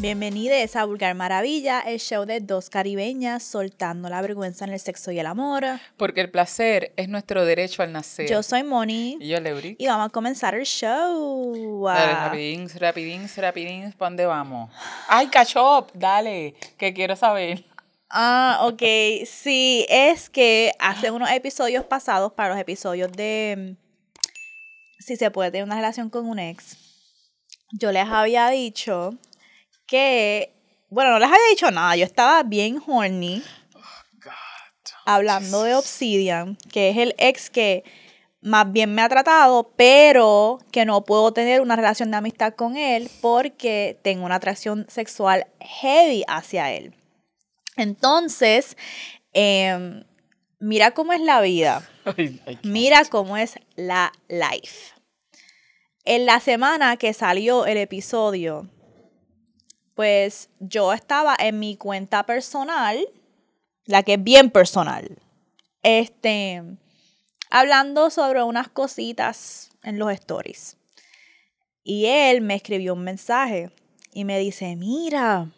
Bienvenidos a Vulgar Maravilla, el show de dos caribeñas soltando la vergüenza en el sexo y el amor. Porque el placer es nuestro derecho al nacer. Yo soy Moni. Y yo, Leuri. Y vamos a comenzar el show. Dale, rapidins, rapidins, rapidins, ¿para dónde vamos? ¡Ay, cachop! Dale, que quiero saber. Ah, ok. Sí, es que hace unos episodios pasados, para los episodios de si se puede tener una relación con un ex, yo les había dicho que, bueno, no les había dicho nada, yo estaba bien horny. hablando de Obsidian, que es el ex que más bien me ha tratado, pero que no puedo tener una relación de amistad con él porque tengo una atracción sexual heavy hacia él. Entonces, em, mira cómo es la vida. mira cómo es la life. En la semana que salió el episodio pues yo estaba en mi cuenta personal, la que es bien personal, este, hablando sobre unas cositas en los stories. Y él me escribió un mensaje y me dice, mira,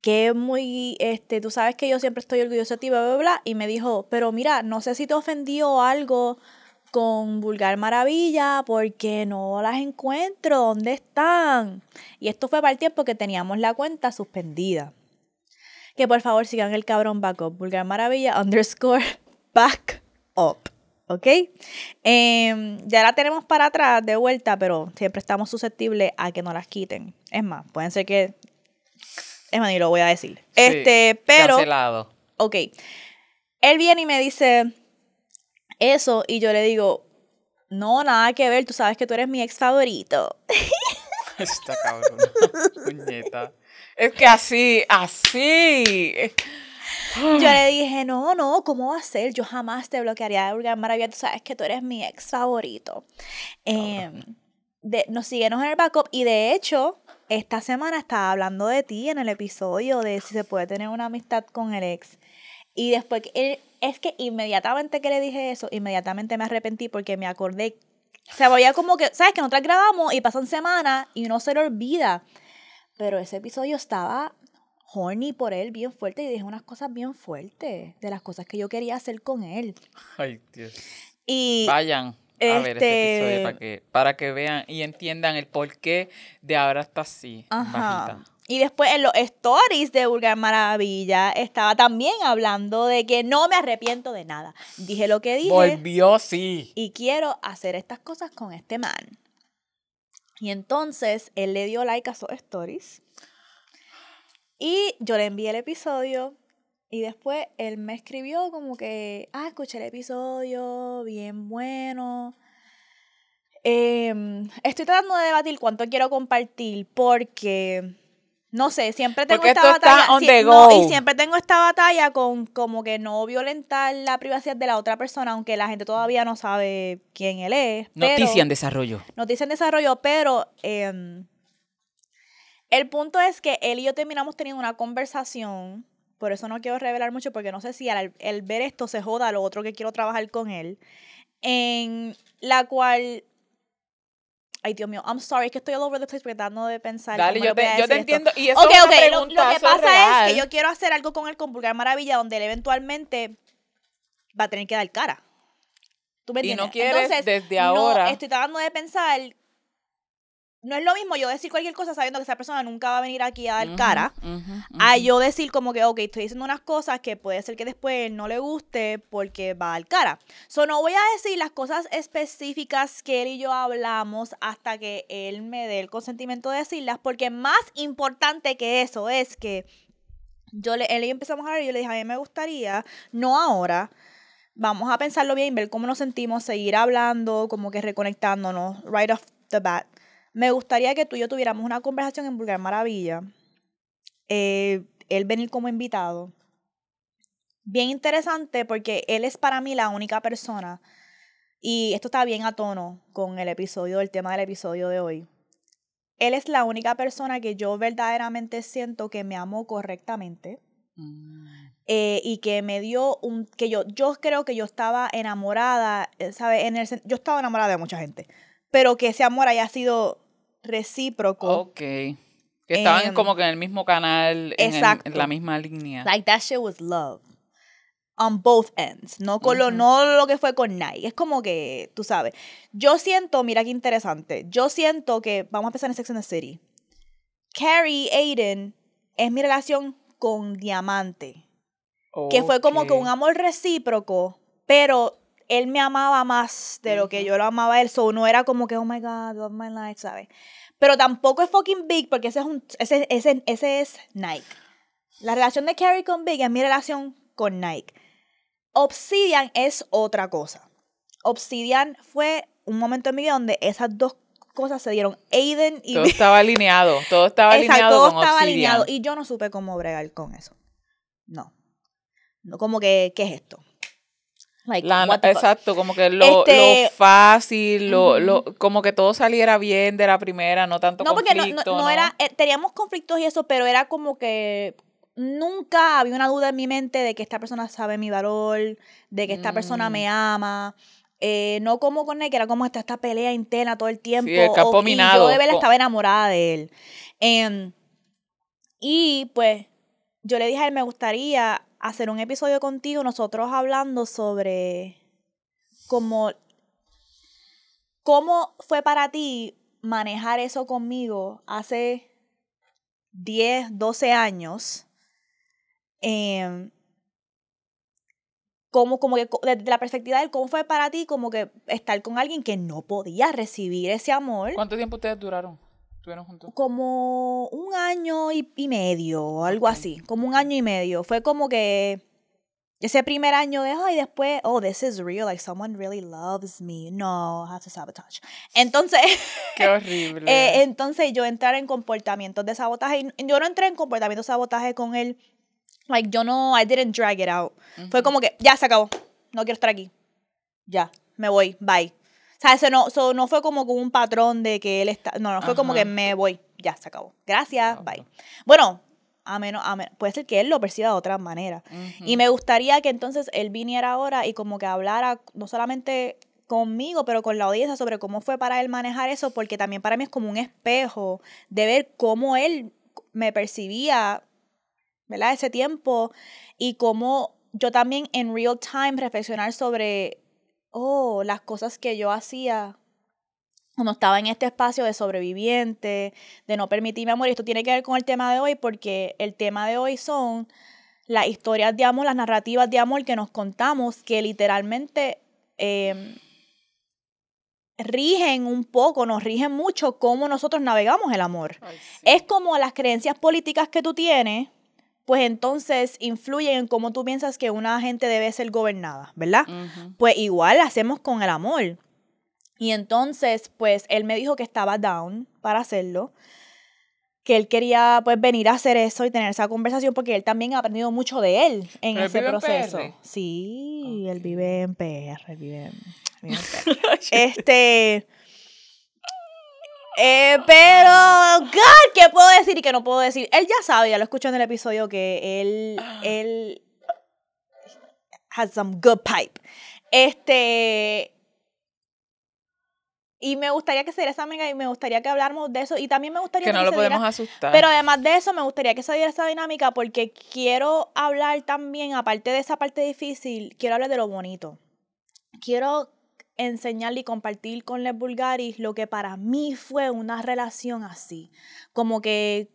que muy, este, tú sabes que yo siempre estoy orgulloso de ti, bla, bla, bla. Y me dijo, pero mira, no sé si te ofendió algo con Vulgar Maravilla porque no las encuentro, ¿dónde están? Y esto fue para el tiempo que teníamos la cuenta suspendida. Que por favor sigan el cabrón backup, Vulgar Maravilla underscore back up. ¿Ok? Em, ya la tenemos para atrás de vuelta, pero siempre estamos susceptibles a que no las quiten. Es más, pueden ser que. Es más, ni lo voy a decir. este, pero. Cancelado. Ok. Él viene y me dice eso y yo le digo, no, nada que ver, tú sabes que tú eres mi ex favorito. Está cabrón. Puñeta. Es que así, así. Yo le dije, no, no, ¿cómo va a ser? Yo jamás te bloquearía de Vulgar Maravilla, tú sabes que tú eres mi ex favorito. Eh, de, nos síguenos en el backup y de hecho, esta semana estaba hablando de ti en el episodio de si se puede tener una amistad con el ex. Y después él, es que inmediatamente que le dije eso, inmediatamente me arrepentí porque me acordé. Se veía como que, ¿sabes? Que nosotros grabamos y pasan semanas y uno se lo olvida. Pero ese episodio estaba horny por él, bien fuerte, y dije unas cosas bien fuertes de las cosas que yo quería hacer con él. Ay, Dios. Y. Vayan. A ver este episodio para que, para que vean y entiendan el porqué de ahora está así. Ajá. Y después en los stories de Vulgar Maravilla estaba también hablando de que no me arrepiento de nada. Dije lo que dije. Volvió, sí. Y quiero hacer estas cosas con este man. Y entonces él le dio like a sus stories. Y yo le envié el episodio. Y después él me escribió como que, ah, escuché el episodio, bien bueno. Em, estoy tratando de debatir cuánto quiero compartir porque no sé, siempre tengo esta batalla. y siempre tengo esta batalla con como que no violentar la privacidad de la otra persona, aunque la gente todavía no sabe quién él es. Noticia en desarrollo. Noticia en desarrollo, pero em, el punto es que él y yo terminamos teniendo una conversación. Por eso no quiero revelar mucho, porque no sé si al ver esto se joda lo otro que quiero trabajar con él. En la cual Ay, Dios mío, I'm sorry, es que estoy all over the place tratando de pensar. Dale, yo te, yo te entiendo. Y eso okay, es una okay, pregunta, lo, que pasa es que yo quiero hacer algo con el con Maravilla donde él eventualmente va a tener que dar cara. ¿Tú me entiendes? Y no quieres desde ahora. No, estoy tratando de pensar no es lo mismo yo decir cualquier cosa sabiendo que esa persona nunca va a venir aquí a dar cara, a yo decir como que, ok, estoy diciendo unas cosas que puede ser que después no le guste porque va a dar cara. So, no voy a decir las cosas específicas que él y yo hablamos hasta que él me dé el consentimiento de decirlas, porque más importante que eso es que yo le, él y yo empezamos a hablar y yo le dije, a mí me gustaría, no ahora, vamos a pensarlo bien, ver cómo nos sentimos, seguir hablando, como que reconectándonos, right off the bat me gustaría que tú y yo tuviéramos una conversación en Vulgar Maravilla. Eh, él venir como invitado. Bien interesante porque él es para mí la única persona. Y esto está bien a tono con el episodio, el tema del episodio de hoy. Él es la única persona que yo verdaderamente siento que me amó correctamente. Mm. Eh, y que me dio un que yo yo creo que yo estaba enamorada eh, ¿sabes? en el yo estaba enamorada de mucha gente pero que ese amor haya sido recíproco. Ok. Que estaban em, como que en el mismo canal, en, en, la misma línea. Like that shit was love. On both ends. No, con lo, no lo que fue con Nike. Es como que, tú sabes. Yo siento, mira qué interesante. Yo siento que, vamos a empezar en Sex and the City. Carrie Aiden es mi relación con Diamante. Que fue como que un amor recíproco, pero él me amaba más de lo que yo lo amaba a él. So no era como que, oh my God, love my life, ¿sabes? Pero tampoco es fucking Big porque ese es, un, ese, ese, ese es Nike. La relación de Carrie con Big es mi relación con Nike. Obsidian es otra cosa. Obsidian fue un momento en mi vida donde esas dos cosas se dieron. Aiden y... Todo estaba alineado, todo estaba alineado todo estaba alineado y yo no supe cómo bregar con eso. No. No, como que, ¿qué es esto? Exacto, como que lo, este, fácil, lo, lo, como que todo saliera bien de la primera, no tanto no, conflicto. Porque no, no, era, eh, teníamos conflictos y eso, pero era como que nunca había una duda en mi mente de que esta persona sabe mi valor, de que esta persona me mm. ama. Eh, no como con él, que era como esta, esta pelea interna todo el tiempo. Sí, el campo minado. Y yo de verdad estaba enamorada de él. Em, y pues yo le dije a él, me gustaría hacer un episodio contigo, nosotros hablando sobre cómo, cómo fue para ti manejar eso conmigo hace 10, 12 años. Eh, como, como que desde la perspectiva de cómo fue para ti como que estar con alguien que no podía recibir ese amor. ¿Cuánto tiempo ustedes duraron? Juntos? Como un año y, medio, o algo así. Como un año y medio. Fue como que ese primer año de, ay, después, oh, this is real, like someone really loves me. No, I have to sabotage. Entonces. Qué horrible. Eh, entonces yo entrar en comportamientos de sabotaje. Yo no entré en comportamientos de sabotaje con él. Like, yo no, I didn't drag it out. Fue como que, ya se acabó. No quiero estar aquí. Ya, me voy, bye. Sea, eso no, no fue como con un patrón de que él está. No, no fue como que me voy. Ya, se acabó. Gracias, bye. Bueno, a menos, a puede ser que él lo perciba de otra manera. Y me gustaría que entonces él viniera ahora y como que hablara no solamente conmigo, pero con la audiencia sobre cómo fue para él manejar eso, porque también para mí es como un espejo de ver cómo él me percibía, ¿verdad? Ese tiempo y cómo yo también en real time reflexionar sobre oh, las cosas que yo hacía cuando estaba en este espacio de sobreviviente, de no permitirme amor. Y esto tiene que ver con el tema de hoy porque el tema de hoy son las historias de amor, las narrativas de amor que nos contamos que literalmente em, rigen un poco, nos rigen mucho cómo nosotros navegamos el amor. Es como las creencias políticas que tú tienes pues entonces influyen en cómo tú piensas que una gente debe ser gobernada, ¿verdad? Pues igual hacemos con el amor. Y entonces, pues él me dijo que estaba down para hacerlo, que él quería pues venir a hacer eso y tener esa conversación porque él también ha aprendido mucho de él en ese proceso. sí, él vive en PR, él vive en, vive en PR. este eh, pero, God, ¿qué puedo decir y qué no puedo decir? Él ya sabe, ya lo escuchó en el episodio, que él, él has some good pipe. Este, y me gustaría que se diera esa amiga y me gustaría que habláramos de eso. Y también me gustaría que, no lo podemos asustar. Pero además de eso, me gustaría que se diera esa dinámica porque quiero hablar también, aparte de esa parte difícil, quiero hablar de lo bonito. Quiero enseñarle y compartir con Les Bulgaris lo que para mí fue una relación así. Como que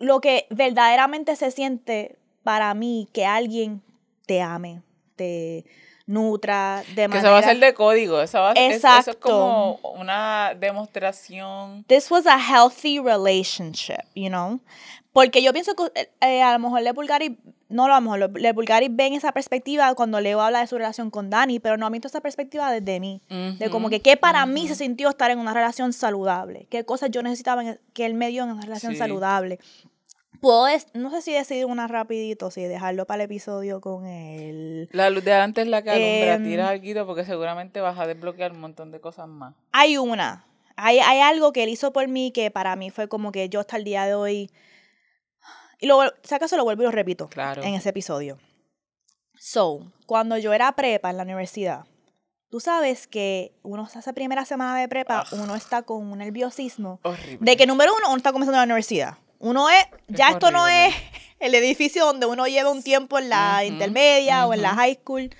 lo que verdaderamente se siente para mí que alguien te ame, te nutra de manera... Que eso va a ser de código, eso, va, Exacto. es como una demostración. This was a healthy relationship, you know? Porque yo pienso que eh, a lo mejor Le Bulgari no lo vamos, Le Bulgari ven esa perspectiva cuando Leo habla de su relación con Dani, pero no ha visto esa perspectiva desde mí. de como que qué para mí se sintió estar en una relación saludable, qué cosas yo necesitaba que él me dio en una relación saludable. Puedo, no sé si decidir una rapidito, si dejarlo para el episodio con él. La luz de antes la calumbra, eh, tira algo porque seguramente vas a desbloquear un montón de cosas más. Hay una, hay, hay algo que él hizo por mí que para mí fue como que yo hasta el día de hoy y luego, si acaso lo vuelvo y lo repito en ese episodio. So, cuando yo era prepa en la universidad, Tú sabes que uno hace primera semana de prepa, uno está con un nerviosismo. De que número uno, uno está comenzando la universidad. Uno es, ya esto no es el edificio donde uno lleva un tiempo en la intermedia o en la high school.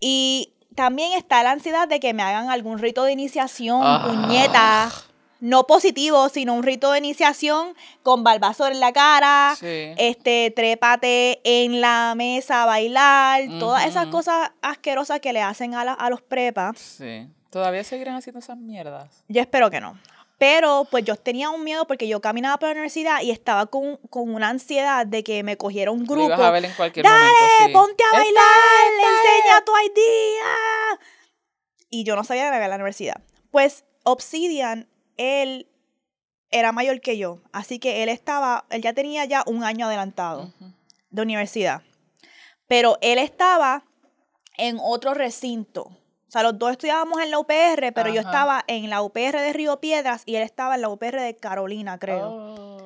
Y también está la ansiedad de que me hagan algún rito de iniciación, ah. puñeta no positivo, sino un rito de iniciación con balbazor en la cara, este, trépate en la mesa a bailar, todas esas cosas asquerosas que le hacen a, a los prepas. Sí. ¿Todavía seguirán haciendo esas mierdas? Yo espero que no. Pero pues yo tenía un miedo porque yo caminaba por la universidad y estaba con, una ansiedad de que me cogiera un grupo. a ver en cualquier Dale, ponte a bailar, enseña tu idea. Y yo no sabía de la universidad. Pues Obsidian él era mayor que yo, así que él estaba, él ya tenía ya un año adelantado de universidad. Pero él estaba en otro recinto. O sea, los dos estudiábamos en la UPR, pero yo estaba en la UPR de Río Piedras y él estaba en la UPR de Carolina, creo. Oh,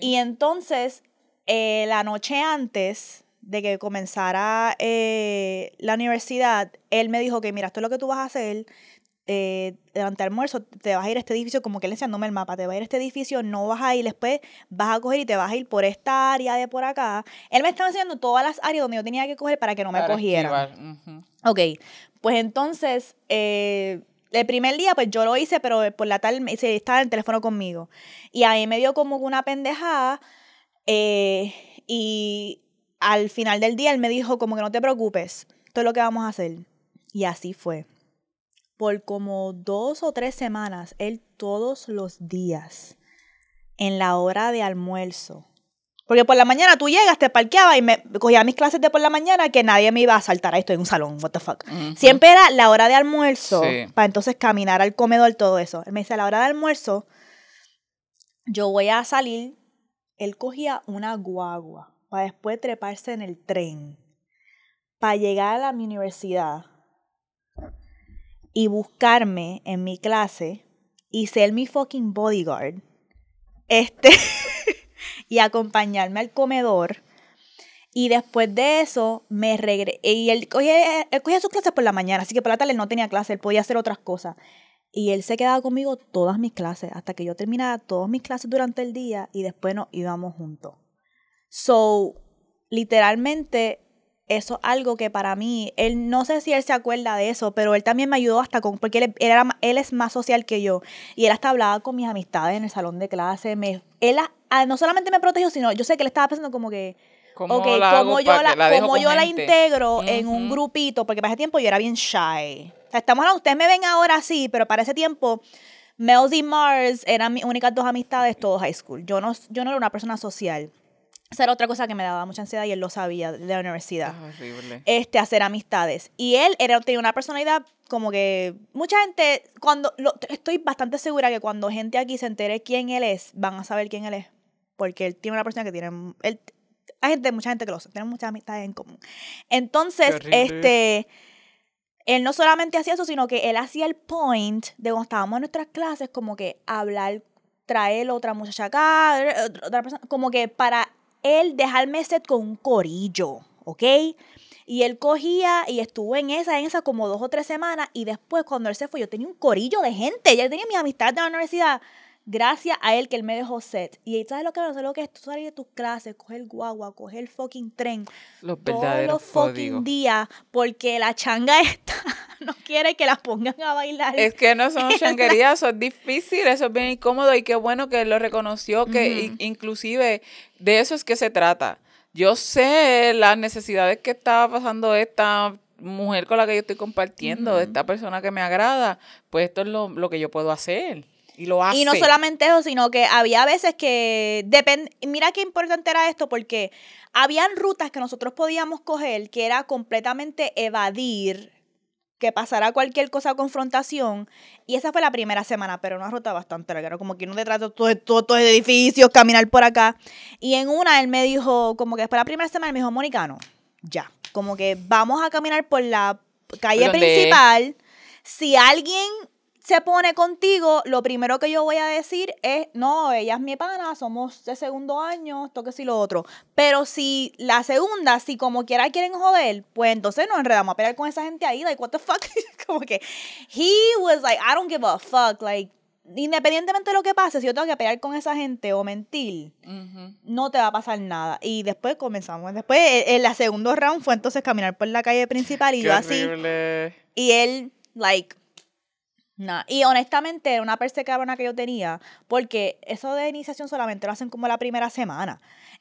y entonces, eh, la noche antes de que comenzara eh, la universidad, él me dijo que, mira, esto es lo que tú vas a hacer eh, durante almuerzo te vas a ir a este edificio, como que él enseñándome el mapa, te vas a ir a este edificio, no vas a ir, después vas a coger y te vas a ir por esta área de por acá. Él me estaba enseñando todas las áreas donde yo tenía que coger para que no me cogieran. Ok, pues entonces, eh, el primer día, pues yo lo hice, pero por la tarde se estaba en el teléfono conmigo. Y a mí me dio como una pendejada. Eh, y al final del día él me dijo como que no te preocupes, esto es lo que vamos a hacer. Y así fue por como dos o tres semanas, él todos los días, en la hora de almuerzo. Porque por la mañana tú llegas, te parqueabas y me cogía mis clases de por la mañana que nadie me iba a saltar a esto en un salón, what the fuck. Siempre era la hora de almuerzo, para entonces caminar al comedor, todo eso. Él me dice, a la hora de almuerzo, yo voy a salir. Él cogía una guagua para después treparse en el tren, para llegar a mi universidad y buscarme en mi clase y ser mi fucking bodyguard. Este. y acompañarme al comedor. Y después de eso, me regresé. Y él cogía, él cogía sus clases por la mañana, así que por la tarde él no tenía clase, él podía hacer otras cosas. Y él se quedaba conmigo todas mis clases, hasta que yo terminara todas mis clases durante el día y después nos íbamos juntos. So, literalmente, eso es algo que para mí, él no sé si él se acuerda de eso, pero él también me ayudó hasta con, porque él, era, él es más social que yo, y él hasta hablaba con mis amistades en el salón de clase, me, él no solamente me protegió, sino yo sé que él estaba pensando como que, ¿Cómo la como yo la, como yo la integro en un grupito, porque para ese tiempo yo era bien shy. O sea, estamos hablando, ustedes me ven ahora así, pero para ese tiempo Mels y Mars eran mis únicas dos amistades todo high school. Yo no, yo no era una persona social. Esa era otra cosa que me daba mucha ansiedad y él lo sabía de la universidad. Ah, horrible. Este, hacer amistades. Y él era, tenía una personalidad como que mucha gente, cuando, estoy bastante segura que cuando gente aquí se entere quién él es, van a saber quién él es. Porque él tiene una persona que tiene, él, hay gente, mucha gente que lo sabe, tiene muchas amistades en común. Entonces, este, él no solamente hacía eso, sino que él hacía el point de cuando estábamos en nuestras clases, como que hablar, traer otra muchacha acá, otra persona, como que para él dejarme set con un corillo, ¿ok? Y él cogía y estuvo en esa, en esa como dos o tres semanas. Y después, cuando él se fue, yo tenía un corillo de gente. Ya tenía mis amistades de la universidad. Gracias a él que él me dejó set. Y ¿sabes lo que no sé lo que es? Tú salir de tus clases, coger el guagua, coger el fucking tren. Los todos los fucking días. Porque la changa esta no quiere que las pongan a bailar. Es que no son changuerías, eso es difícil, eso es bien incómodo. Y qué bueno que él lo reconoció, que inclusive de eso es que se trata. Yo sé las necesidades que estaba pasando esta mujer con la que yo estoy compartiendo, esta persona que me agrada, pues esto es lo, lo que yo puedo hacer. Y lo hace. Y no solamente eso, sino que había veces que depende. Mira qué importante era esto, porque habían rutas que nosotros podíamos coger que era completamente evadir que pasara cualquier cosa confrontación. Y esa fue la primera semana, pero una ruta bastante larga. como que uno detrás de todos todo, todo edificios, caminar por acá. Y en una él me dijo, como que después de la primera semana, me dijo, Monicano, ya. Como que vamos a caminar por la calle principal. Si alguien se pone contigo, lo primero que yo voy a decir es, no, ella es mi pana, somos de segundo año, esto que sí lo otro. Pero si la segunda, si como quiera quieren joder, pues entonces nos enredamos a pelear con esa gente ahí, like, what the fuck? como que, he was like, I don't give a fuck, like, independientemente de lo que pase, si yo tengo que pelear con esa gente o mentir, no te va a pasar nada. Y después comenzamos. Después, en la segundo round fue entonces caminar por la calle principal y yo así. Y él, like, no, y honestamente era una persecución que yo tenía, porque eso de iniciación solamente lo hacen como la primera semana.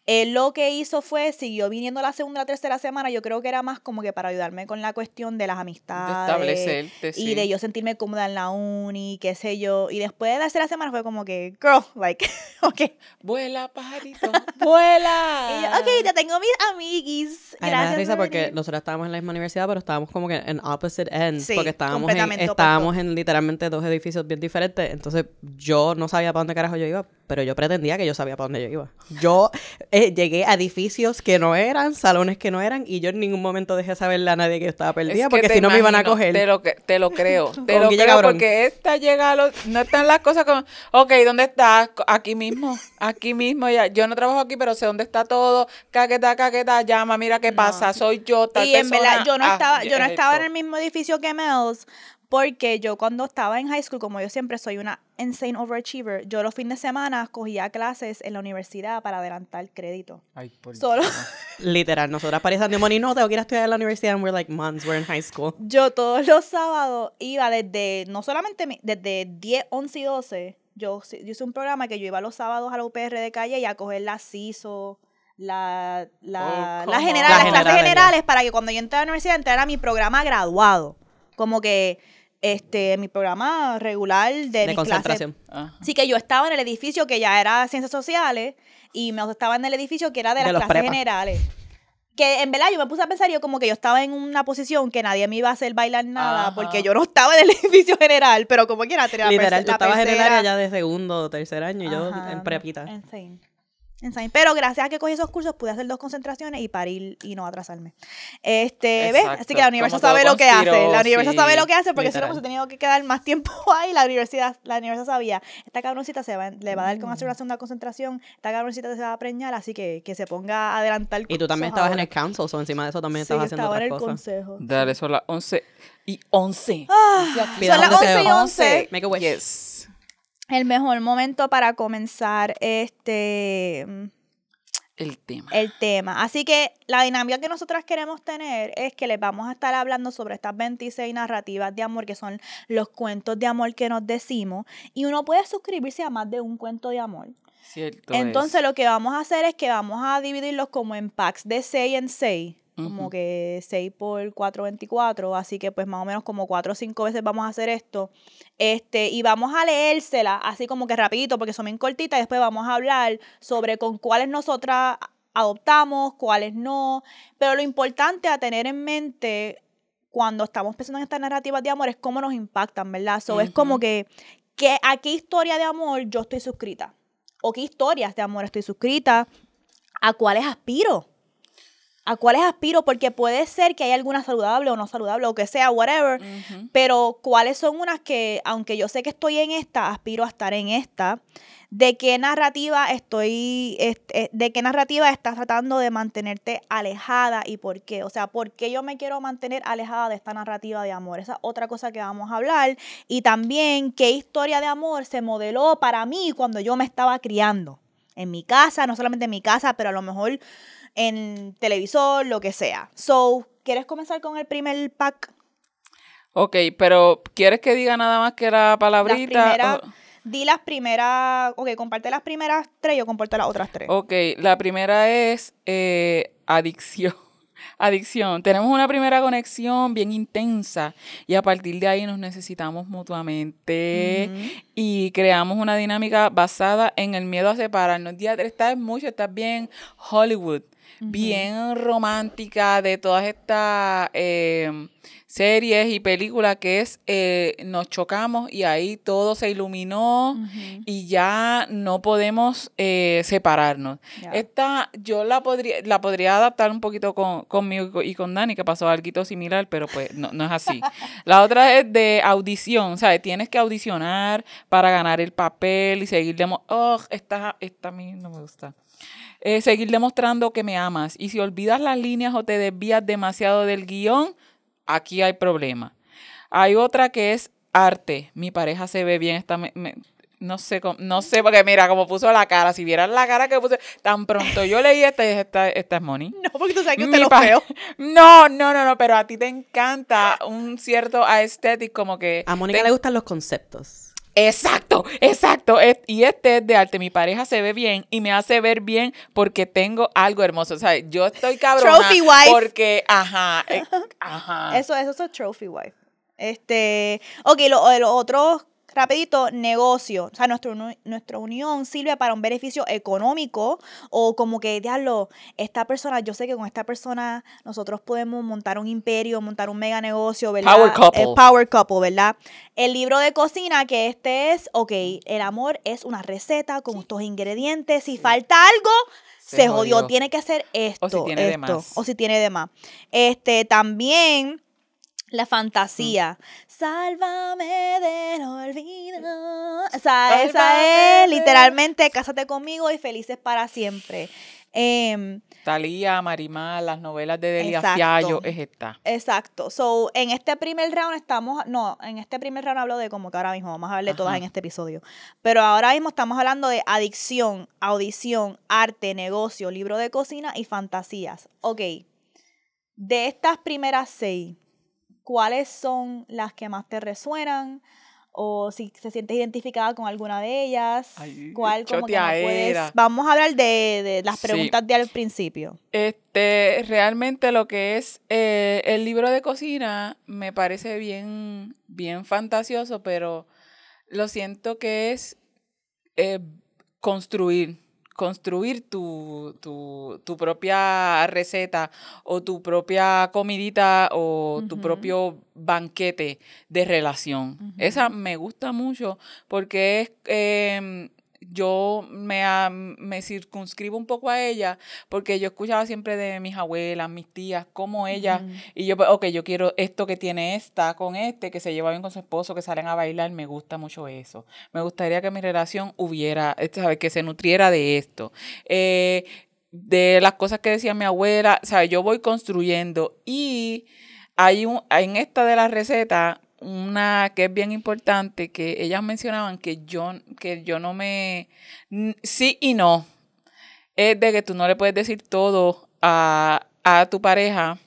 Él lo que hizo fue, siguió viniendo la segunda, la tercera semana, yo creo que era más como que para ayudarme con la cuestión de las amistades. Y de yo sentirme cómoda en la uni, qué sé yo. Y después de la tercera semana fue como que, girl, like, ok. Vuela, pajarito, vuela. y yo, ok, ya tengo mis amiguis. Gracias. me risa porque nosotros estábamos en la misma universidad, pero estábamos como que en opposite ends. porque estábamos en, estábamos en literalmente dos edificios bien diferentes. Entonces yo no sabía para dónde carajo yo iba, pero yo pretendía que yo sabía para dónde yo iba. Yo eh, llegué a edificios que no eran, salones que no eran, y yo en ningún momento dejé saberle a nadie que yo estaba perdida, porque si no me iban a coger. Te lo, te lo creo, te lo creo, porque esta llega a los, no están las cosas como, ok, ¿dónde estás? Aquí mismo, aquí mismo, ya, yo no trabajo aquí, pero sé dónde está todo, caqueta, caqueta, llama, mira qué pasa, soy yo, tal Y en verdad, yo no ah, estaba, yo no estaba en el mismo edificio que Mel's, porque yo cuando estaba en high school, como yo siempre soy una insane overachiever, yo los fines de semana cogía clases en la universidad para adelantar crédito. Ay, por Solo. Literal, nosotras parecían de money, no, tengo que ir a estudiar en la universidad and we're like months, we're in high school. Yo todos los sábados iba desde, no solamente desde 10, 11 y 12, yo, yo hice un programa que yo iba los sábados a la UPR de calle y a coger la CISO, la, la, oh, las, generales, las clases generales, para que cuando yo entré a la universidad entrara a mi programa graduado. Como que este, mi programa regular de, de concentración. Así que yo estaba en el edificio que ya era ciencias sociales y me estaba en el edificio que era de las clases generales. Que en verdad yo me puse a pensar, yo como que yo estaba en una posición que nadie me iba a hacer bailar nada porque yo no estaba en el edificio general, pero como quiera tenía Literal, tú estabas en el área ya de segundo o tercer año y yo en prepita. Pero gracias a que cogí esos cursos pude hacer dos concentraciones y parir y no atrasarme. Este, ¿ves? Así que la universidad sabe lo que hace. La universidad sabe lo que hace porque si no, pues he tenido que quedar más tiempo ahí. La universidad, la universidad sabía, esta cabroncita se va, le va a dar con hacer una segunda concentración, esta cabroncita se va a preñar, así que que se ponga a adelantar Y tú también estabas en el council, o encima de eso también estabas haciendo estaba en el consejo. Dale, son las 11 y 11. Ah, son las 11 y 11. Make a wish. Yes el mejor momento para comenzar este el tema. El tema. Así que la dinámica que nosotras queremos tener es que les vamos a estar hablando sobre estas 26 narrativas de amor, que son los cuentos de amor que nos decimos. Y uno puede suscribirse a más de un cuento de amor. Cierto. Entonces lo que vamos a hacer es que vamos a dividirlos como en packs de 6 en 6 como que 6 por 4, 24, así que pues más o menos como 4 o 5 veces vamos a hacer esto. Este, y vamos a leérsela así como que rapidito, porque son bien cortitas, y después vamos a hablar sobre con cuáles nosotras adoptamos, cuáles no, pero lo importante a tener en mente cuando estamos pensando en estas narrativas de amor es cómo nos impactan, ¿verdad? So, Es como que, que, a qué historia de amor yo estoy suscrita, o qué historias de amor estoy suscrita, a cuáles aspiro a cuáles aspiro, porque puede ser que haya alguna saludable o no saludable, o que sea, whatever, pero cuáles son unas que, aunque yo sé que estoy en esta, aspiro a estar en esta, de qué narrativa estoy, eh, de qué narrativa estás tratando de mantenerte alejada y por qué, o sea, por qué yo me quiero mantener alejada de esta narrativa de amor, esa es otra cosa que vamos a hablar, y también qué historia de amor se modeló para mí cuando yo me estaba criando, en mi casa, no solamente en mi casa, pero a lo mejor en televisor, lo que sea. So, ¿quieres comenzar con el primer pack? Ok, pero ¿quieres que diga nada más que la palabrita? Di las primeras, ok, comparte las primeras tres, yo comparto las otras tres. Ok, la primera es eh, adicción. Adicción. Tenemos una primera conexión bien intensa y a partir de ahí nos necesitamos mutuamente y creamos una dinámica basada en el miedo a separarnos. Día estás mucho, estás bien Hollywood bien romántica de todas estas eh, series y películas que es eh, nos chocamos y ahí todo se iluminó y ya no podemos eh, separarnos. Esta yo la podría, la podría adaptar un poquito con, conmigo y con Dani, que pasó algo similar, pero pues no, es así. la otra es de audición, ¿sabes? Tienes que audicionar para ganar el papel y seguir Oh, esta, esta a mí no me gusta. Eh, seguir demostrando que me amas. Y si olvidas las líneas o te desvías demasiado del guion, aquí hay problema. Hay otra que es arte. Mi pareja se ve bien, está, no sé, no sé, porque mira cómo puso la cara. Si vieran la cara que puso, tan pronto yo leí esta y esta, esta es Moni. No, porque tú sabes que usted lo feo. No, no, no, no, pero a ti te encanta un cierto aesthetic como que. A Mónica le gustan los conceptos. Exacto, exacto. Y este es de arte. Mi pareja se ve bien y me hace ver bien porque tengo algo hermoso. O sea, yo estoy cabrona. Trophy wife. Porque, ajá, eh, ajá. Eso, eso es trophy wife. Este, ok, lo, lo otro rapidito, negocio. O sea, nuestro, nuestra unión sirve para un beneficio económico o como que, diablo, esta persona, yo sé que con esta persona nosotros podemos montar un imperio, montar un mega negocio, ¿verdad? Power couple. power couple, ¿verdad? El libro de cocina que este es, ok, el amor es una receta con estos ingredientes. Si falta algo, se, jodió. Tiene que hacer esto. O si tiene de más. O si tiene de más. Este, también la fantasía. Sálvame del olvido. O sea, esa es literalmente Cásate conmigo y felices para siempre. Eh, Talía, Marimar, las novelas de Delia Fiallo, es esta. Exacto. So, en este primer round estamos, no, en este primer round hablo de como que ahora mismo, vamos a hablar de todas en este episodio. Pero ahora mismo estamos hablando de adicción, audición, arte, negocio, libro de cocina y fantasías. Ok. De estas primeras seis, cuáles son las que más te resuenan o si se siente identificada con alguna de ellas, cuál como que puedes... Vamos a hablar de, las preguntas de al principio. Este, realmente lo que es eh, el libro de cocina me parece bien, bien fantasioso, pero lo siento que es eh, construir construir tu, tu, propia receta o tu propia comidita o tu propio banquete de relación. Esa me gusta mucho porque es... Em, yo me, me circunscribo un poco a ella porque yo escuchaba siempre de mis abuelas, mis tías, como ella, y yo, ok, yo quiero esto que tiene esta con este, que se lleva bien con su esposo, que salen a bailar, me gusta mucho eso. Me gustaría que mi relación hubiera, este, ¿sabes? que se nutriera de esto. Eh, de las cosas que decía mi abuela, ¿sabes? Yo voy construyendo y hay un, en esta de la receta una que es bien importante, que ellas mencionaban que yo, que yo no me... Sí y no. Es de que tú no le puedes decir todo a, a tu pareja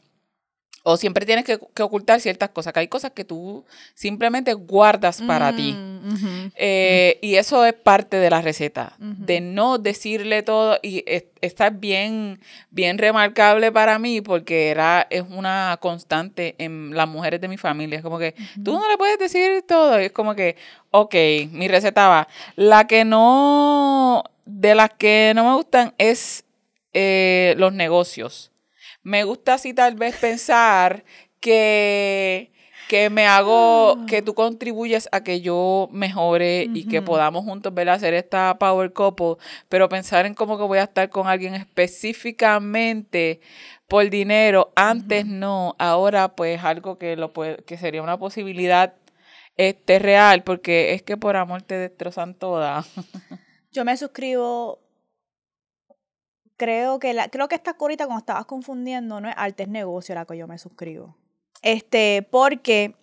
o siempre tienes que, ocultar ciertas cosas, que hay cosas que tú simplemente guardas para ti. Mm, eh, y eso es parte de la receta, de no decirle todo. Y está bien, bien remarcable para mí porque era, es una constante en las mujeres de mi familia. Es como que tú no le puedes decir todo. Es como que, ok, mi receta va. La que no, de las que no me gustan es eh, los negocios me gusta así tal vez pensar que, que me hago, que ah. tú contribuyes a que yo mejore y que podamos juntos ver hacer esta power couple, pero pensar en cómo que voy a estar con alguien específicamente por dinero, antes no, ahora pues algo que lo que sería una posibilidad este real, porque es que por amor te destrozan todas. Yo me suscribo creo que la, creo que esta corita cuando estabas confundiendo no es arte, es negocio la que yo me suscribo. Este, porque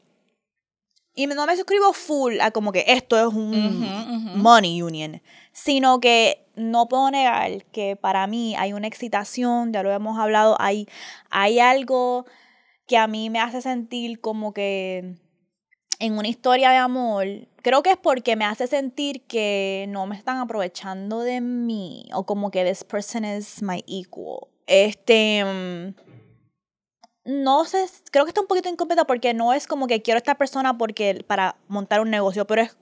y no me suscribo full a como que esto es un money union, sino que no puedo negar que para mí hay una excitación, ya lo hemos hablado, hay, hay algo que a mí me hace sentir como que en una historia de amor, creo que es porque me hace sentir que no me están aprovechando de mí o como que this person is my equal. Este mm, no sé, creo que está un poquito incompleta porque no es como que quiero esta persona porque para montar un negocio, pero es,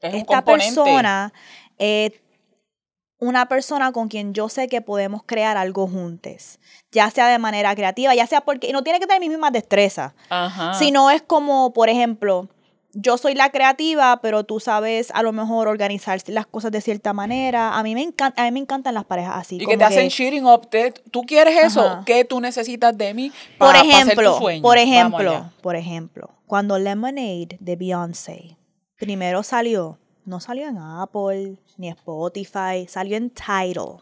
esta persona eh, una persona con quien yo sé que podemos crear algo juntos, ya sea de manera creativa, ya sea porque y no tiene que tener mis mismas destrezas, Ajá. sino es como, por ejemplo, yo soy la creativa, pero tú sabes a lo mejor organizar las cosas de cierta manera. A mí me encanta, a mí me encantan las parejas así. Y que te hacen cheating up. ¿Tú quieres eso? ¿Qué tú necesitas de mí para, por ejemplo, Por ejemplo, por ejemplo, cuando Lemonade de Beyoncé primero salió, no salió en Apple ni Spotify, salió en Tidal.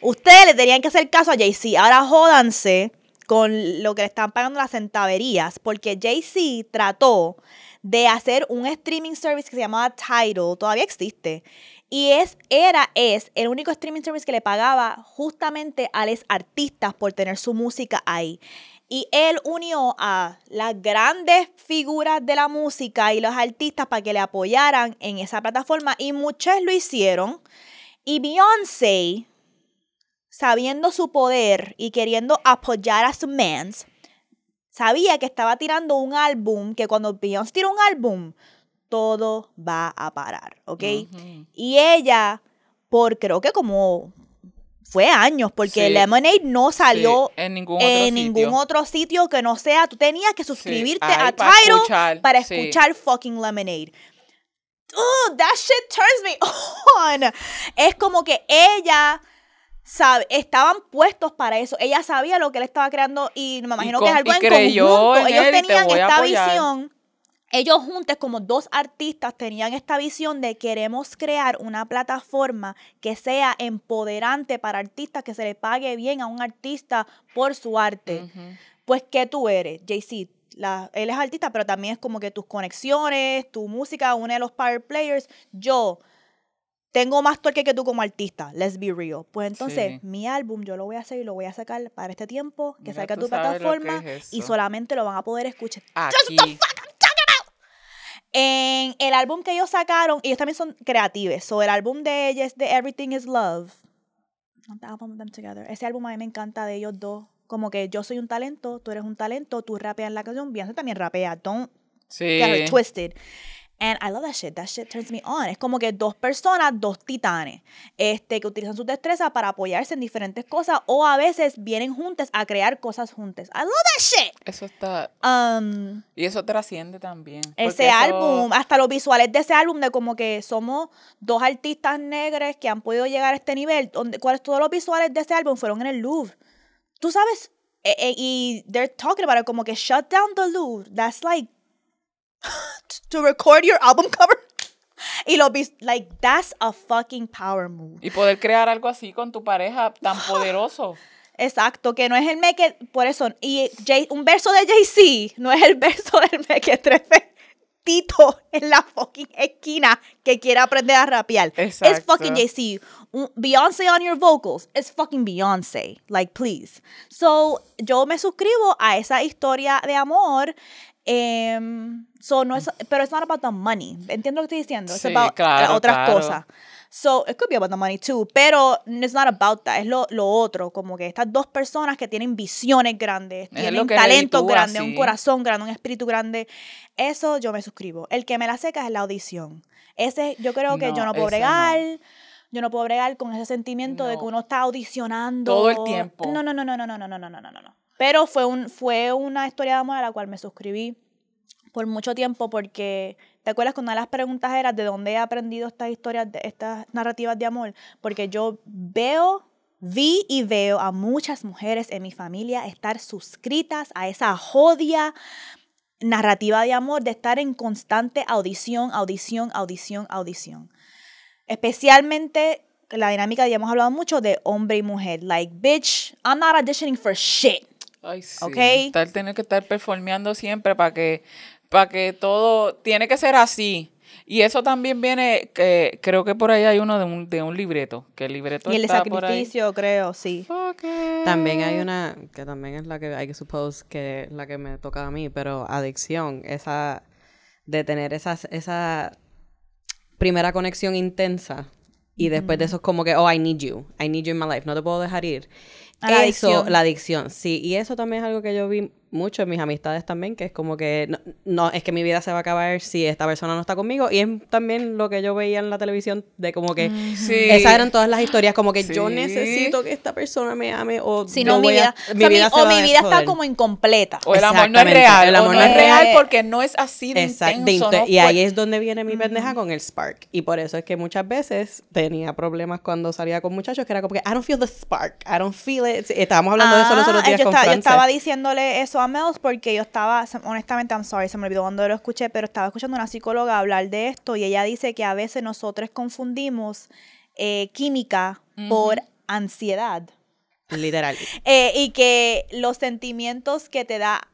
Ustedes le tenían que hacer caso a Jay-Z. Ahora jódanse con lo que le están pagando las centaverías, porque Jay-Z trató de hacer un streaming service que se llamaba Tidal, todavía existe. Y es, era, es el único streaming service que le pagaba justamente a los artistas por tener su música ahí. Y él unió a las grandes figuras de la música y los artistas para que le apoyaran en esa plataforma. Y muchos lo hicieron. Y Beyoncé, sabiendo su poder y queriendo apoyar a su mans, sabía que estaba tirando un álbum, que cuando Beyoncé tira un álbum, todo va a parar, ¿ok? Y ella, por creo que como fue años, porque Lemonade no salió en, ningún, otro, sitio. que no sea, tú tenías que suscribirte a Tidal para escuchar fucking Lemonade. Oh, that shit turns me on. Es como que ella sabe, estaban puestos para eso. Ella sabía lo que él estaba creando y me imagino que es algo en conjunto. Ellos tenían esta visión. Ellos juntos, como dos artistas, tenían esta visión de queremos crear una plataforma que sea empoderante para artistas, que se le pague bien a un artista por su arte. Pues, ¿qué tú eres? Jay-Z, él es artista, pero también es como que tus conexiones, tu música, uno de los power players. Yo, tengo más torque que tú como artista, let's be real. Pues entonces, mi álbum yo lo voy a hacer y lo voy a sacar para este tiempo, que salga tu plataforma y solamente lo van a poder escuchar. Aquí. En el álbum que ellos sacaron, ellos también son creativos. So, el álbum de ellos, de Everything is Love. Ese álbum a mí me encanta de ellos dos. Como que yo soy un talento, tú eres un talento, tú rapeas en la canción, Beyoncé también rapea. Don't sí. get twisted. And I love that shit. That shit turns me on. Es como que dos personas, dos titanes, este, que utilizan sus destrezas para apoyarse en diferentes cosas o a veces vienen juntas a crear cosas juntas. I love that shit. Eso está. Um, y eso trasciende también. Ese álbum, hasta los visuales de ese álbum, de como que somos dos artistas negros que han podido llegar a este nivel. Donde, ¿Cuáles todos los visuales de ese álbum fueron en el Louvre? Tú sabes, eh, eh, y they're talking about it como que shut down the Louvre. That's like to record your album cover. Y lo like that's a fucking power move. Y poder crear algo así con tu pareja tan poderoso. Exacto, que no es el meque, por eso, y un verso de Jay-Z no es el verso del meque trefe Tito en la fucking esquina que quiere aprender a rapear. Exacto. Es fucking Jay-Z. Beyoncé on your vocals. Es fucking Beyoncé. Like, please. So, yo me suscribo a esa historia de amor Um, so no es, pero it's not about the money. Entiendo lo que estoy diciendo. Es about claro, otras cosas. So it could be about the money too, pero it's not about that. Es lo, lo otro, como que estas dos personas que tienen visiones grandes, tienen talento grande, un corazón grande, un espíritu grande. Eso yo me suscribo. El que me la seca es la audición. Ese, yo creo que yo no puedo bregar. Yo no puedo bregar con ese sentimiento de que uno está audicionando. Todo el tiempo. No, no, no, no, no, no, no, no, no, no, no, no. Pero fue, un, fue una historia de amor a la cual me suscribí por mucho tiempo porque, ¿te acuerdas cuando las preguntas eran de dónde he aprendido estas historias, estas narrativas de amor? Porque yo veo, vi y veo a muchas mujeres en mi familia estar suscritas a esa jodia narrativa de amor, de estar en constante audición, audición, audición, audición. Especialmente la dinámica, ya hemos hablado mucho de hombre y mujer. Like, bitch, I'm not auditioning for shit. Ay, sí. Okay. Estar, tener que estar performeando siempre para que, para que todo, tiene que ser así. Y eso también viene, que creo que por ahí hay uno de un, de un libreto, que el libreto Y el sacrificio, creo, sí. También hay una, que también es la que hay que suppose que es la que me toca a mí, pero adicción, esa, de tener esa, esa primera conexión intensa y después de eso es como que, oh, I need you, I need you in my life, no te puedo dejar ir. La eso, adicción. la adicción, sí. Y eso también es algo que yo vi mucho en mis amistades también, que es como que no, es que mi vida se va a acabar si esta persona no está conmigo. Y es también lo que yo veía en la televisión de como que esas eran todas las historias, como que yo necesito que esta persona me ame o si no, mi vida, mi vida, o mi vida está como incompleta. O el amor no es real. El amor no, es real porque no es así de intenso. y ahí es donde viene mi pendeja con el spark. Y por eso es que muchas veces tenía problemas cuando salía con muchachos que era como que I don't feel the spark, I don't feel it. Estábamos hablando de eso los otros ah, días yo con estaba, Yo estaba diciéndole eso Mels porque yo estaba, honestamente, I'm sorry, se me olvidó cuando lo escuché, pero estaba escuchando a una psicóloga hablar de esto y ella dice que a veces nosotros confundimos eh, química por ansiedad. Literal. Eh, y que los sentimientos que te da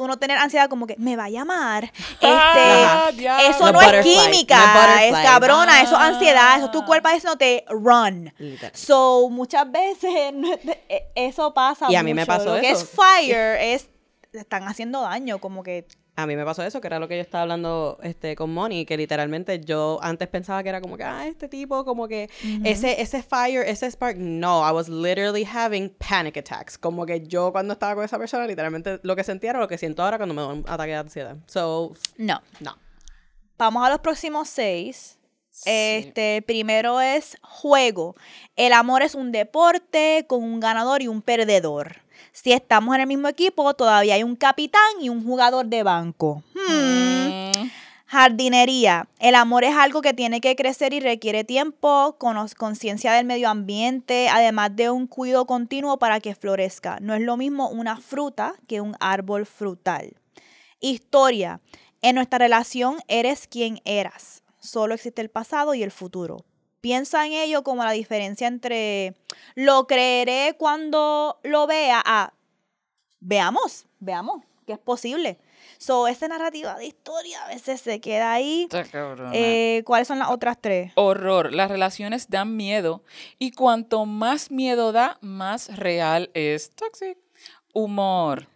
uno tener ansiedad como que me va a llamar. Ah, este, eso no es química, es cabrona, eso es ansiedad, eso es tu cuerpo te run. So, muchas veces e, eso pasa. Y a mí me pasó Lo eso. que es fire es están haciendo daño, como que a mí me pasó eso, que era lo que yo estaba hablando este, con Moni, que literalmente yo antes pensaba que era como que, ah, este tipo, como que ese, ese fire, ese spark. No, I was literally having panic attacks. Como que yo cuando estaba con esa persona, literalmente lo que sentía era lo que siento ahora cuando me da un ataque de ansiedad. So, no. No. Vamos a los próximos seis. Este, primero es juego. El amor es un deporte con un ganador y un perdedor. Si estamos en el mismo equipo, todavía hay un capitán y un jugador de banco. Hmm. Mm. Jardinería. El amor es algo que tiene que crecer y requiere tiempo, conciencia del medio ambiente, además de un cuidado continuo para que florezca. No es lo mismo una fruta que un árbol frutal. Historia. En nuestra relación eres quien eras. Solo existe el pasado y el futuro. Piensa en ello como la diferencia entre lo creeré cuando lo vea a veamos, veamos, que es posible. So, esta narrativa de historia a veces se queda ahí. Eh, ¿Cuáles son las otras tres? Horror. Las relaciones dan miedo. Y cuanto más miedo da, más real es. Toxic. Humor.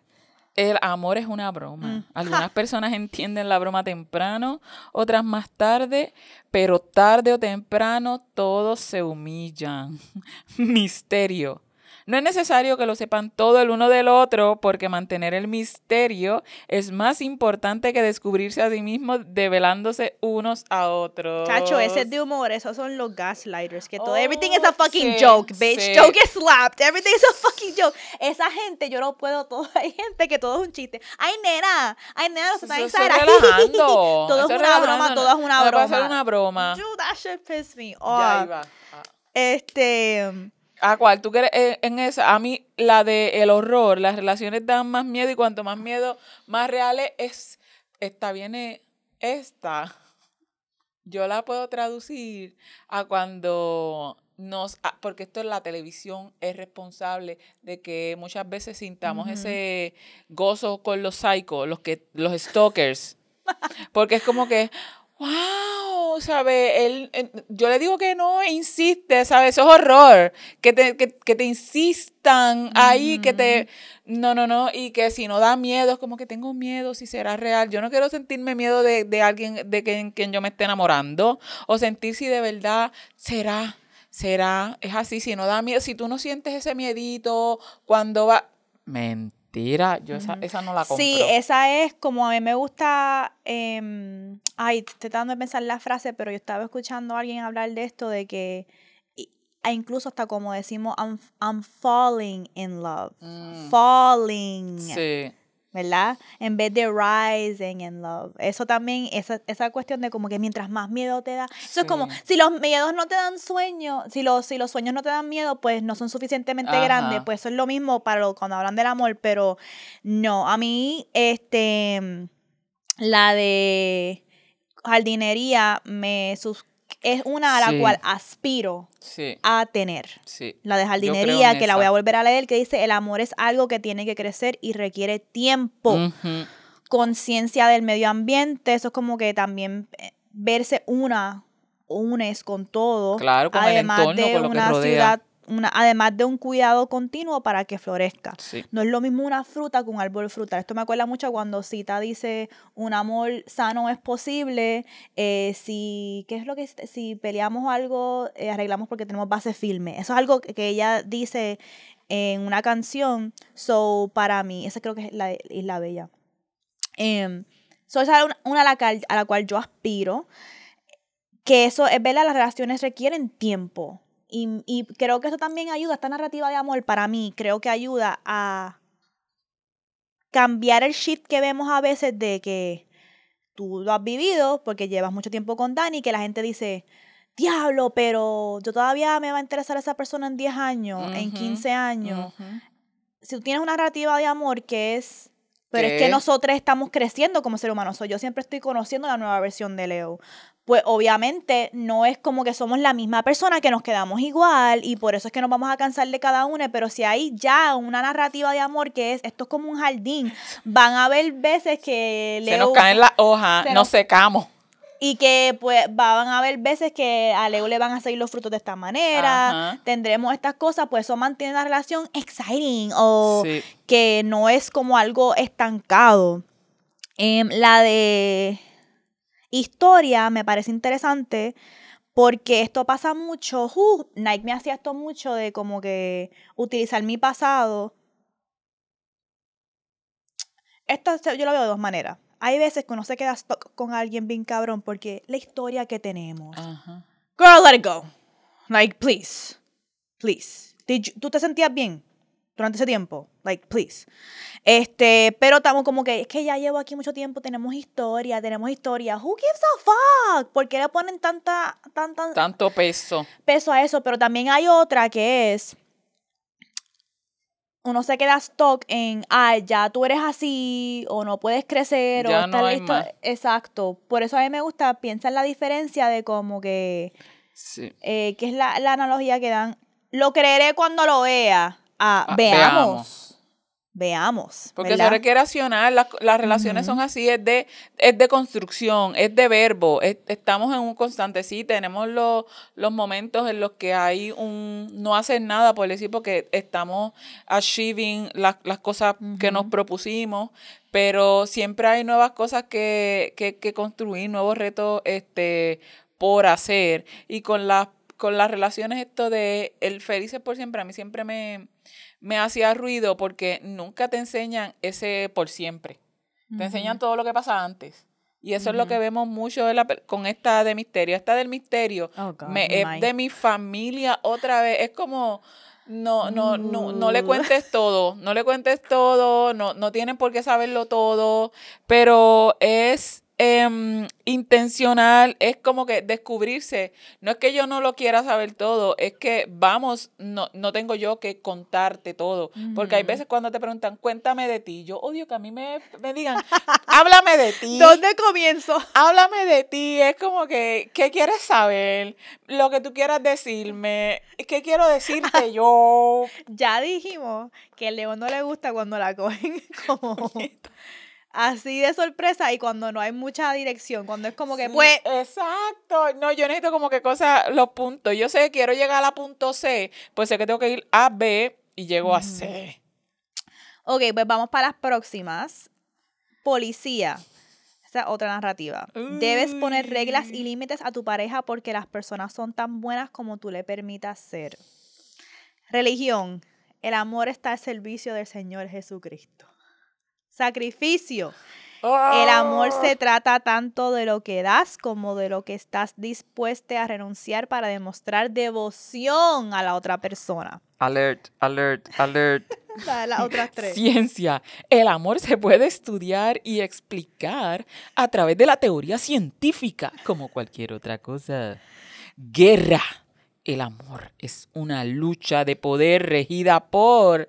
El amor es una broma. Mm. Algunas personas entienden la broma temprano, otras más tarde, pero tarde o temprano todos se humillan. Misterio. No es necesario que lo sepan todo el uno del otro, porque mantener el misterio es más importante que descubrirse a sí mismos develándose unos a otros. Chacho, ese es de humor, esos son los gaslighters, que todo, everything is a oh, fucking joke, bitch. Don't get slapped, everything is a fucking joke. Esa gente, yo no puedo, todo, hay gente que todo es un chiste. Ay, nena, ay, nena, no se está exagerando. todo es una broma, todo es una broma. Va a una broma. Dude, that shit pissed me off. Ya iba. Este... ¿A cuál? ¿Tú quieres eh, en esa? A mí, la de el horror, las relaciones dan más miedo y cuanto más miedo, más reales es. Esta viene esta. Yo la puedo traducir a cuando nos. porque esto en la televisión es responsable de que muchas veces sintamos ese gozo con los psychos, los, que, los stalkers. Porque es como que, wow, ¿sabes? Él, yo le digo que no, insiste, ¿sabes? Eso es horror. Que te, que, te insistan ahí, que te... No, no, no. Y que si no da miedo, es como que tengo miedo si será real. Yo no quiero sentirme miedo de, de alguien de quien, quien yo me esté enamorando. O sentir si de verdad será será, es así, si no da miedo, si tú no sientes ese miedito cuando va, mentira Tira, yo esa, esa no la compro. Sí, esa es como a mí me gusta. Eh, ay, estoy tratando de pensar la frase, pero yo estaba escuchando a alguien hablar de esto, de que. incluso hasta como decimos, I'm, I'm falling in love. Mm. Falling. Sí. ¿Verdad? En vez de rising in love. Eso también, esa, esa cuestión de como que mientras más miedo te da. Eso es como, si los miedos no te dan sueño, si los, si los sueños no te dan miedo, pues no son suficientemente grandes. Pues eso es lo mismo para cuando hablan del amor, pero no. A mí, este, la de jardinería me suscribe es una a la cual aspiro a tener. La de jardinería, que la voy a volver a leer, que dice, el amor es algo que tiene que crecer y requiere tiempo. Conciencia del medio ambiente, eso es como que también eh, verse una, unes con todo. Claro, con Además el entorno, de una ciudad una, además de un cuidado continuo para que florezca. No es lo mismo una fruta que un árbol frutal. Esto me acuerda mucho cuando Cita dice un amor sano es posible. Eh, si, ¿qué es lo que si peleamos algo, eh, arreglamos porque tenemos base firme? Eso es algo que ella dice en una canción. So, para mí, esa creo que es la Isla Bella. Eh, esa es una, a, la a la cual yo aspiro. Que eso es verdad, las relaciones requieren tiempo y, creo que eso también ayuda, esta narrativa de amor para mí, creo que ayuda a cambiar el shit que vemos a veces de que tú lo has vivido porque llevas mucho tiempo con Dani, que la gente dice, diablo, pero yo todavía me va a interesar esa persona en 10 años, en 15 años. Si tú tienes una narrativa de amor que es pero es que nosotros estamos creciendo como ser humanos. yo siempre estoy conociendo la nueva versión de Leo pues obviamente no es como que somos la misma persona, que nos quedamos igual y por eso es que nos vamos a cansar de cada una, pero si hay ya una narrativa de amor que es, esto es como un jardín, van a haber veces que... Leo, Se nos caen las hojas, nos, secamos. Y que pues van a haber veces que a Leo le van a salir los frutos de esta manera, tendremos estas cosas, pues eso mantiene la relación exciting o que no es como algo estancado. Em, la de historia me parece interesante porque esto pasa mucho. Uh, Nike me hacía esto mucho de como que utilizar mi pasado. Esto yo lo veo de dos maneras. Hay veces que uno se queda stuck con alguien bien cabrón porque la historia que tenemos. Girl, let it go. Like, please. Please. ¿Tú te sentías bien? Durante ese tiempo. Like, please. Este, pero estamos como que, es que ya llevo aquí mucho tiempo, tenemos historia, tenemos historia. Who gives a fuck? ¿Por qué le ponen tanta, tanta... Tanto peso. Peso a eso, pero también hay otra que es... Uno se queda stock en, ay, ya tú eres así, o no puedes crecer, o estás listo. Exacto. Por eso a mí me gusta, piensa en la diferencia de como que... Sí. Eh, que es la, la analogía que dan. Lo creeré cuando lo vea Ah, veamos. veamos. Porque eso requiere accionar, las, las relaciones son así, es de, es de construcción, es de verbo, estamos en un constante, sí, tenemos los, los momentos en los que hay un no hacer nada, por decir, porque estamos achieving las, las cosas que nos propusimos, pero siempre hay nuevas cosas que, que, que construir, nuevos retos este, por hacer, y con las con las relaciones esto de el felices por siempre, a mí siempre me, me hacía ruido porque nunca te enseñan ese por siempre. Te enseñan todo lo que pasa antes. Y eso es lo que vemos mucho con esta de misterio. Esta del misterio oh, me, es de mi familia otra vez. Es como, no, no, no, no le cuentes todo, no le cuentes todo, no, no tienen por qué saberlo todo, pero es Em, intencional, es como que descubrirse. No es que yo no lo quiera saber todo, es que vamos, no, no tengo yo que contarte todo. Porque hay veces cuando te preguntan, cuéntame de ti, yo odio que a mí me, me digan, háblame de ti. ¿Dónde comienzo? Háblame de ti, es como que, ¿qué quieres saber? Lo que tú quieras decirme, ¿qué quiero decirte yo? ya dijimos que el león no le gusta cuando la cogen como así de sorpresa y cuando no hay mucha dirección, cuando es como que, pues... Exacto, no, yo necesito como que cosas, los puntos. Yo sé que quiero llegar a punto C, pues sé que tengo que ir a B y llego a C. Ok, pues vamos para las próximas. Policía. Esa es otra narrativa. Debes poner reglas y límites a tu pareja porque las personas son tan buenas como tú le permitas ser. Religión. El amor está al servicio del Señor Jesucristo sacrificio. El amor se ah. trata tanto de lo que das como de lo que estás dispuesta a renunciar para demostrar devoción a la otra persona. Alert, alert, alert. Las otras tres. Ciencia. El amor se puede estudiar y explicar a través de la teoría científica, como cualquier otra cosa. Guerra. El amor es una lucha de poder regida por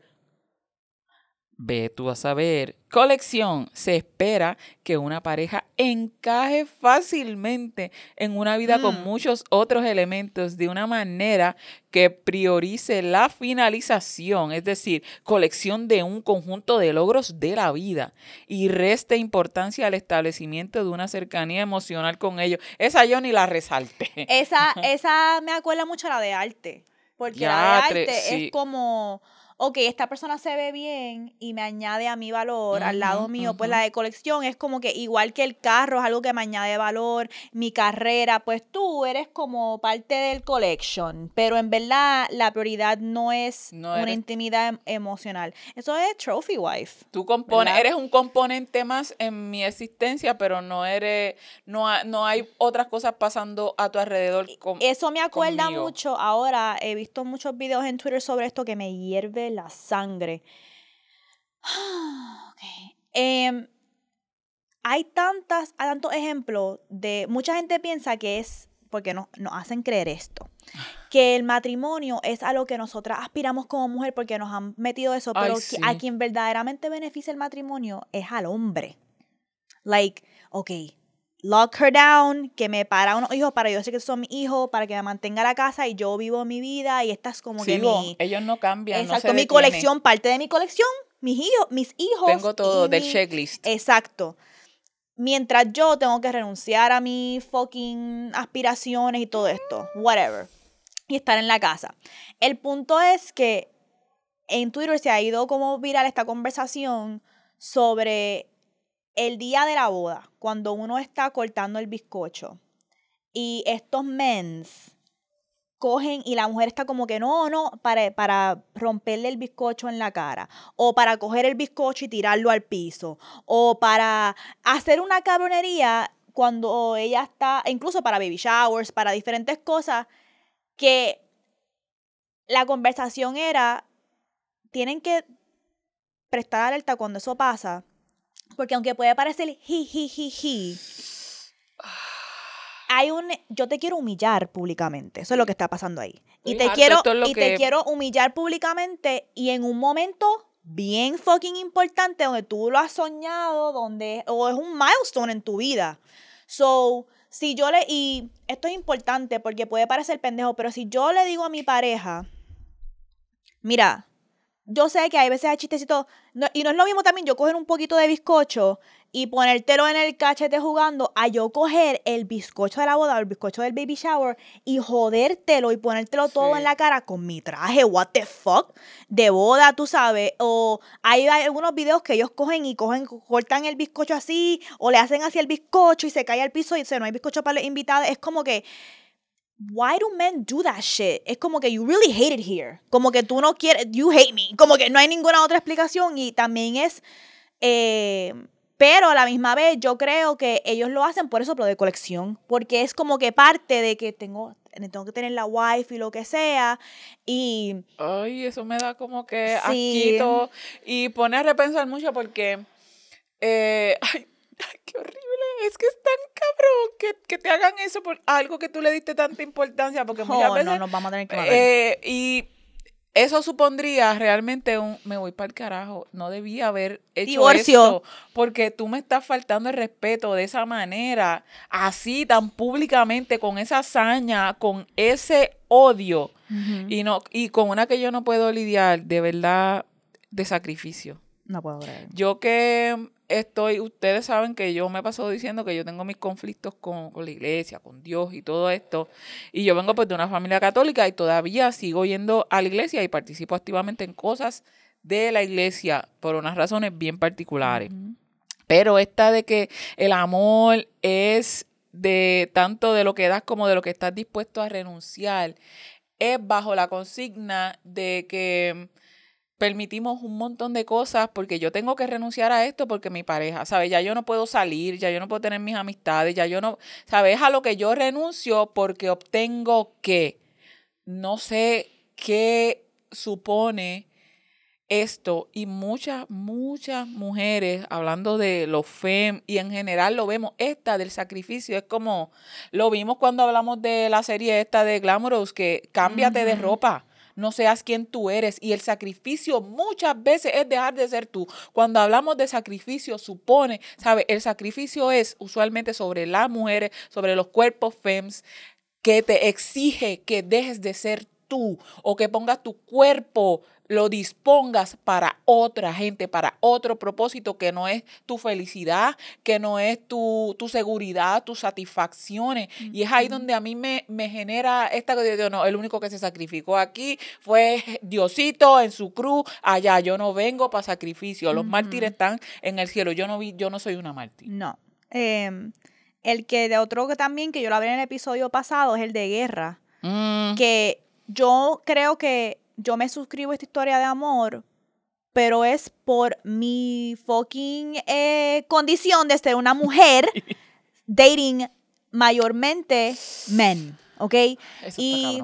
Ve tú a saber. Colección. Se espera que una pareja encaje fácilmente en una vida con mm. muchos otros elementos de una manera que priorice la finalización, es decir, colección de un conjunto de logros de la vida y reste importancia al establecimiento de una cercanía emocional con ellos. Esa yo ni la resalté. Esa, esa me acuerda mucho a la de arte Porque la de arte es como ok, esta persona se ve bien y me añade a mi valor al lado mío, pues la de colección es como que igual que el carro es algo que me añade valor, mi carrera, pues tú eres como parte del collection, pero en verdad la prioridad no es una intimidad em, emocional. Eso es trophy wife. Tú compones, eres un componente más en mi existencia, pero no eres, no, no hay otras cosas pasando a tu alrededor. Eso me acuerda mucho, ahora he visto muchos videos en Twitter sobre esto que me hierve la sangre. Em, hay tantas, hay tantos ejemplos de. Mucha gente piensa que es. Porque nos, nos hacen creer esto. Que el matrimonio es a lo que nosotras aspiramos como mujer porque nos han metido eso. Pero a quien verdaderamente beneficia el matrimonio es al hombre. Like, ok, lock her down, que me para unos hijos para yo sé que son mis hijos, para que me mantenga la casa y yo vivo mi vida y esta es como que mi... Ellos no cambian, Exacto, mi colección, parte de mi colección, mis hijos, mis hijos. Tengo todo del checklist. Exacto. Mientras yo tengo que renunciar a mis fucking aspiraciones y todo esto, whatever. Y estar en la casa. El punto es que en Twitter se ha ido como viral esta conversación sobre el día de la boda, cuando uno está cortando el bizcocho y estos mens cogen y la mujer está como que no, no, para, para romperle el bizcocho en la cara, o para coger el bizcocho y tirarlo al piso, o para hacer una cabronería cuando ella está, incluso para baby showers, para diferentes cosas, que la conversación era, tienen que prestar alerta cuando eso pasa, porque aunque puede parecer hi, hi, hi, hi, hay un yo te quiero humillar públicamente. Eso es lo que está pasando ahí. Y te quiero y te quiero humillar públicamente y en un momento bien fucking importante donde tú lo has soñado, donde o es un milestone en tu vida. So, si yo le y esto es importante porque puede parecer pendejo, pero si yo le digo a mi pareja, mira, yo sé que hay veces hay chistecitos, y no es lo mismo también yo coger un poquito de bizcocho y ponértelo en el cachete jugando, a yo coger el bizcocho de la boda o el bizcocho del baby shower y jodértelo y ponértelo todo en la cara con mi traje, what the fuck, de boda, tú sabes. O hay, algunos videos que ellos cogen y cogen, cortan el bizcocho así, o le hacen así el bizcocho y se cae al piso y se no hay bizcocho para los invitados. Es como que why do men do that shit? Es como que you really hate it here. Como que tú no quieres, you hate me. Como que no hay ninguna otra explicación y también es, eh, pero a la misma vez yo creo que ellos lo hacen por eso, pero de colección. Porque es como que parte de que tengo, tengo que tener la wife y lo que sea. Y... Ay, eso me da como que asquito. Y pone a repensar mucho porque... Eh, ay, qué horrible. Es que es tan cabrón que, te hagan eso por algo que tú le diste tanta importancia. Porque muchas veces. No, nos vamos a tener que eh, Y eso supondría realmente un me voy para el carajo. No debía haber hecho Divorcio. porque tú me estás faltando el respeto de esa manera, así tan públicamente, con esa hazaña, con ese odio. y, no, y con una que yo no puedo lidiar, de verdad, de sacrificio. No puedo creer. Yo que estoy, ustedes saben que yo me he pasado diciendo que yo tengo mis conflictos con, la iglesia, con Dios y todo esto. Y yo vengo pues de una familia católica y todavía sigo yendo a la iglesia y participo activamente en cosas de la iglesia por unas razones bien particulares. Pero esta de que el amor es de tanto de lo que das como de lo que estás dispuesto a renunciar, es bajo la consigna de que permitimos un montón de cosas porque yo tengo que renunciar a esto porque mi pareja, ¿sabes? Ya yo no puedo salir, ya yo no puedo tener mis amistades, ya yo no, ¿sabes? A lo que yo renuncio porque obtengo que no sé qué supone esto y muchas, muchas mujeres, hablando de los FEM y en general lo vemos, esta del sacrificio es como, lo vimos cuando hablamos de la serie esta de Glamorous, que cámbiate de ropa no seas quien tú eres. Y el sacrificio muchas veces es dejar de ser tú. Cuando hablamos de sacrificio, supone, ¿sabe? El sacrificio es usualmente sobre las mujeres, sobre los cuerpos FEMS, que te exige que dejes de ser tú o que pongas tu cuerpo lo dispongas para otra gente, para otro propósito que no es tu felicidad, que no es tu, seguridad, tus satisfacciones. Y es ahí donde a mí me, me genera esta cosa no, el único que se sacrificó aquí fue Diosito en su cruz, allá yo no vengo para sacrificio, los mártires están en el cielo, yo no, vi, yo no soy una mártir. No. Em, el que de otro que también, que yo lo hablé en el episodio pasado, es el de guerra. Mm. Que yo creo que yo me suscribo a esta historia de amor, pero es por mi fucking eh, condición de ser una mujer dating mayormente men, ¿ok? y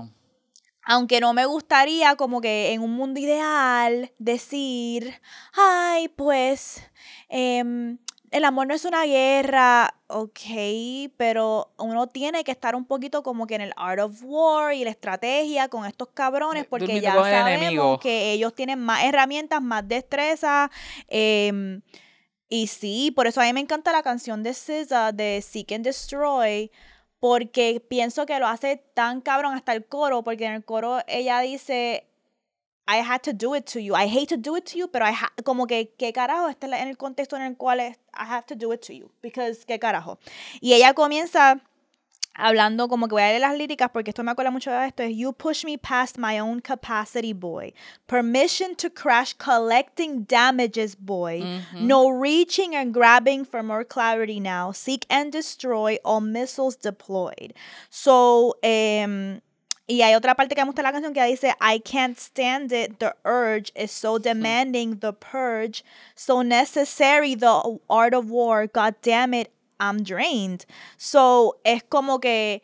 aunque no me gustaría como que en un mundo ideal decir, ay, pues, eh, el amor no es una guerra, ok, pero uno tiene que estar un poquito como que en el art of war y la estrategia con estos cabrones, porque ya sabemos que ellos tienen más herramientas, más destreza. Em, y sí, por eso a mí me encanta la canción de SZA de Seek and Destroy, porque pienso que lo hace tan cabrón hasta el coro, porque en el coro ella dice, I had to do it to you. I hate to do it to you, pero I como que, ¿qué carajo? Este en el contexto en el cual es, I have to do it to you. Because, ¿qué carajo? Y ella comienza hablando como que voy a leer las líricas porque esto me acuerda mucho de esto. Es You push me past my own capacity, boy. Permission to crash collecting damages, boy. No reaching and grabbing for more clarity now. Seek and destroy all missiles deployed. So, um, y hay otra parte que me gusta de la canción que dice, I can't stand it, the urge is so demanding, the purge, so necessary, the art of war, god damn it, I'm drained. So, es como que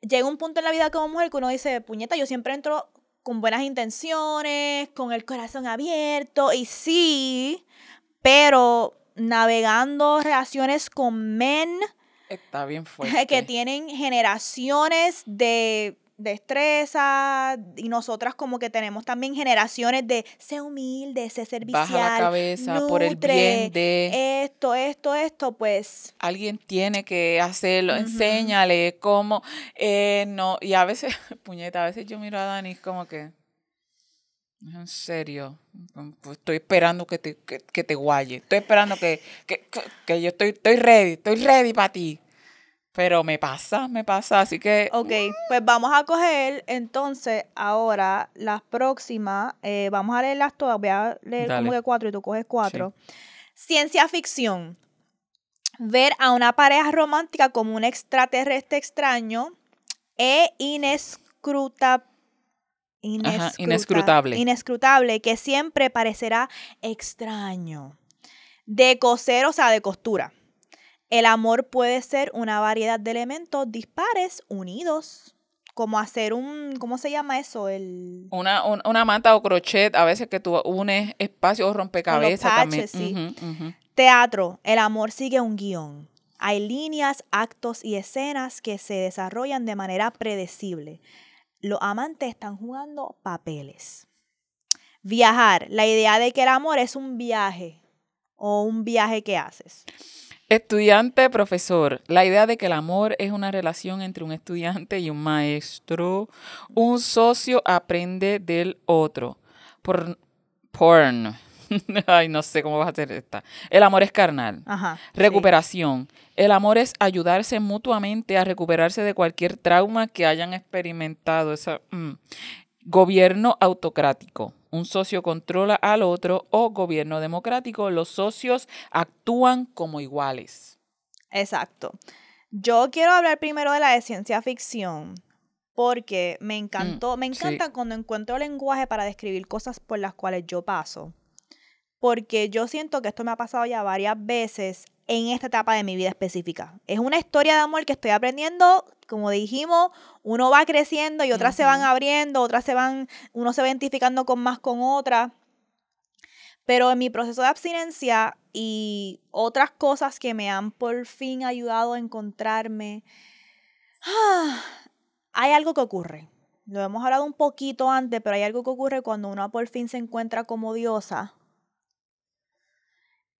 llega un punto en la vida como mujer que uno dice, puñeta, yo siempre entro con buenas intenciones, con el corazón abierto, y sí, pero navegando relaciones con men. Está bien fuerte. Que tienen generaciones de destreza y nosotras como que tenemos también generaciones de ser humilde, ser servicial, Baja la cabeza por el bien de esto, esto, esto, pues alguien tiene que hacerlo, enséñale cómo eh, no y a veces puñeta, a veces yo miro a Dani como que en serio, pues estoy esperando que te, que, te guaye, estoy esperando que, que, que yo estoy, estoy ready, estoy ready para ti. Pero me pasa, me pasa, así que... Ok, pues vamos a coger entonces ahora las próximas, eh, vamos a leerlas todas, voy a leer como que cuatro y tú coges cuatro. Ciencia ficción. Ver a una pareja romántica como un extraterrestre extraño e inescrutable. inescrutable. Inescrutable, que siempre parecerá extraño. De coser, o sea, de costura. El amor puede ser una variedad de elementos dispares unidos, como hacer un, ¿cómo se llama eso? El... Una, una manta o crochet, a veces que tú unes espacios o rompecabezas también. Sí. Teatro, el amor sigue un guion. Hay líneas, actos y escenas que se desarrollan de manera predecible. Los amantes están jugando papeles. Viajar, la idea de que el amor es un viaje o un viaje que haces. Estudiante, profesor. La idea de que el amor es una relación entre un estudiante y un maestro. Un socio aprende del otro. Por, porn. Ay, no sé cómo vas a hacer esta. El amor es carnal. Ajá, Recuperación. El amor es ayudarse mutuamente a recuperarse de cualquier trauma que hayan experimentado. Esa, mm. Gobierno autocrático un socio controla al otro o gobierno democrático, los socios actúan como iguales. Exacto. Yo quiero hablar primero de la de ciencia ficción porque me encantó, mm, me encanta cuando encuentro lenguaje para describir cosas por las cuales yo paso. Porque yo siento que esto me ha pasado ya varias veces en esta etapa de mi vida específica. Es una historia de amor que estoy aprendiendo, como dijimos, uno va creciendo y otras se van abriendo, otras se van, uno se va identificando con más con otras. Pero en mi proceso de abstinencia y otras cosas que me han por fin ayudado a encontrarme, hay algo que ocurre. Lo hemos hablado un poquito antes, pero hay algo que ocurre cuando uno por fin se encuentra como diosa.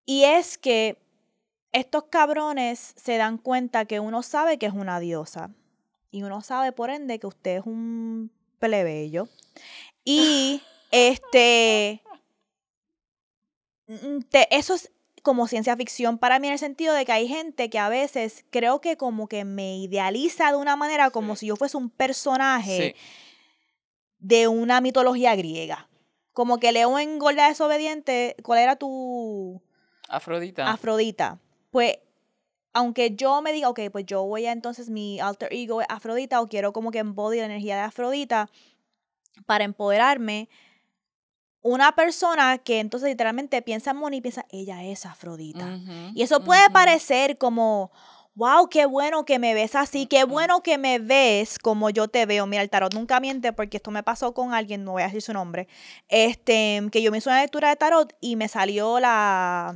Y es que estos cabrones se dan cuenta que uno sabe que es una diosa. Y uno sabe, por ende, que usted es un plebeyo. Y este. Mm, eso es como ciencia ficción para mí en el sentido de que hay gente que a veces creo que como que me idealiza de una manera como si yo fuese un personaje de una mitología griega. Como que leo en Gorda Desobediente, ¿cuál era tu... Afrodita. Afrodita. Pues, aunque yo me diga, ok, pues yo voy a entonces mi alter ego es Afrodita o quiero como que embody la energía de Afrodita para empoderarme, una persona que entonces literalmente piensa en Moni y piensa, ella es Afrodita. y eso puede parecer como, wow, qué bueno que me ves así, qué bueno que me ves como yo te veo. Mira, el tarot nunca miente porque esto me pasó con alguien, no voy a decir su nombre, este, que yo me hice una lectura de tarot y me salió la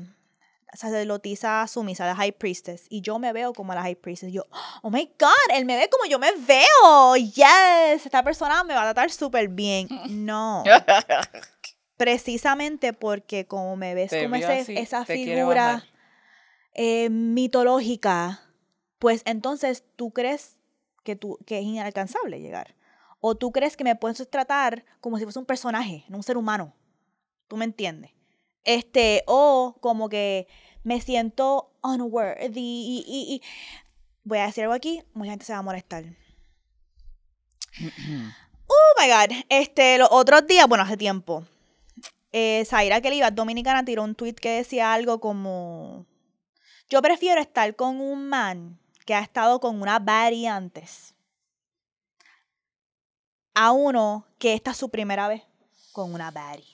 sacerdotisa sumisa, la high priestess, y yo me veo como la high priestess. Yo, oh my God, él me ve como yo me veo. Yes, esta persona me va a tratar súper bien. No. Precisamente porque como me ves como esa figura eh, mitológica, pues entonces tú crees que, tú, que es inalcanzable llegar. O tú crees que me puedes tratar como si fuese un personaje, no un ser humano. ¿Tú me entiendes? Este, o como que me siento unworthy y, y, voy a decir algo aquí, mucha gente se va a molestar. oh my god. Este, los otros días, bueno, hace tiempo, eh, Zaira iba dominicana tiró un tweet que decía algo como yo prefiero estar con un man que ha estado con una baddie antes a uno que esta es su primera vez con una baddie.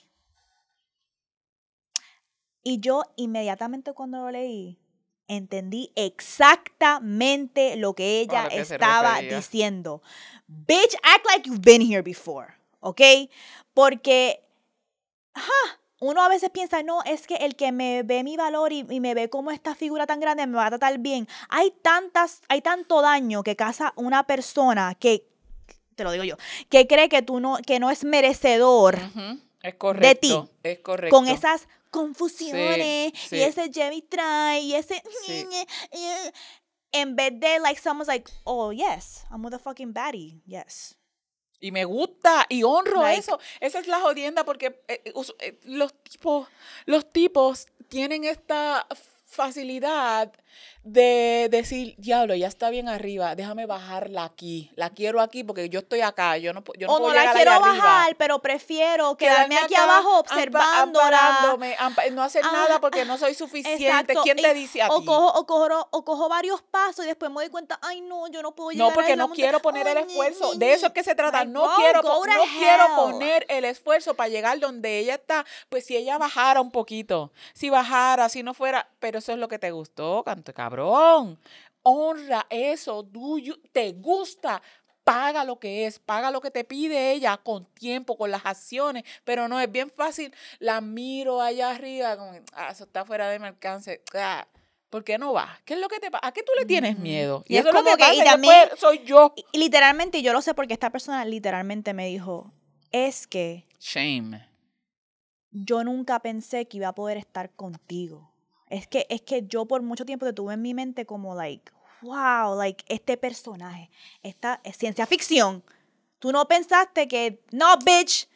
Y yo inmediatamente cuando lo leí, entendí exactamente lo que ella estaba diciendo. Bitch, act like you've been here before, ¿ok? Porque, ajá, uno a veces piensa, no, es que el que me ve mi valor y, me ve como esta figura tan grande me va a tratar bien. Hay tantas, hay tanto daño que causa una persona que, te lo digo yo, que cree que tú no, que no es merecedor de ti. Es correcto. Con esas confusiones y ese Jimmy try y ese en vez de like someone's like, oh yes, I'm with a fucking baddie, yes. Y me gusta y honro eso. Esa es la jodienda porque eh, eh, los tipos, los tipos tienen esta facilidad de decir, diablo, ya está bien arriba, déjame bajarla aquí, la quiero aquí porque yo estoy acá, yo no, yo no o no la quiero bajar, pero prefiero quedarme, aquí abajo observándola. no hacer nada porque no soy suficiente. ¿Quién te dice a o Cojo, o, cojo, o cojo varios pasos y después me doy cuenta, ay no, yo no puedo llegar No, porque no quiero poner el esfuerzo. De eso es que se trata. no quiero, no quiero poner el esfuerzo para llegar donde ella está. Pues si ella bajara un poquito, si bajara, si no fuera, pero eso es lo que te gustó, cabrón Honra eso, tuyo, te gusta, paga lo que es, paga lo que te pide ella con tiempo, con las acciones, pero no es bien fácil, la miro allá arriba, como, ah, eso está fuera de mi alcance, ah, ¿por qué no va? ¿Qué es lo que te pasa? ¿A qué tú le tienes miedo? Y, eso es como que, pasa, soy yo. Y, literalmente, yo lo sé porque esta persona literalmente me dijo, es que... Shame. Yo nunca pensé que iba a poder estar contigo. Es que, es que yo por mucho tiempo te tuve en mi mente como, like, wow, like, este personaje, esta es ciencia ficción. Tú no pensaste que, no, bitch,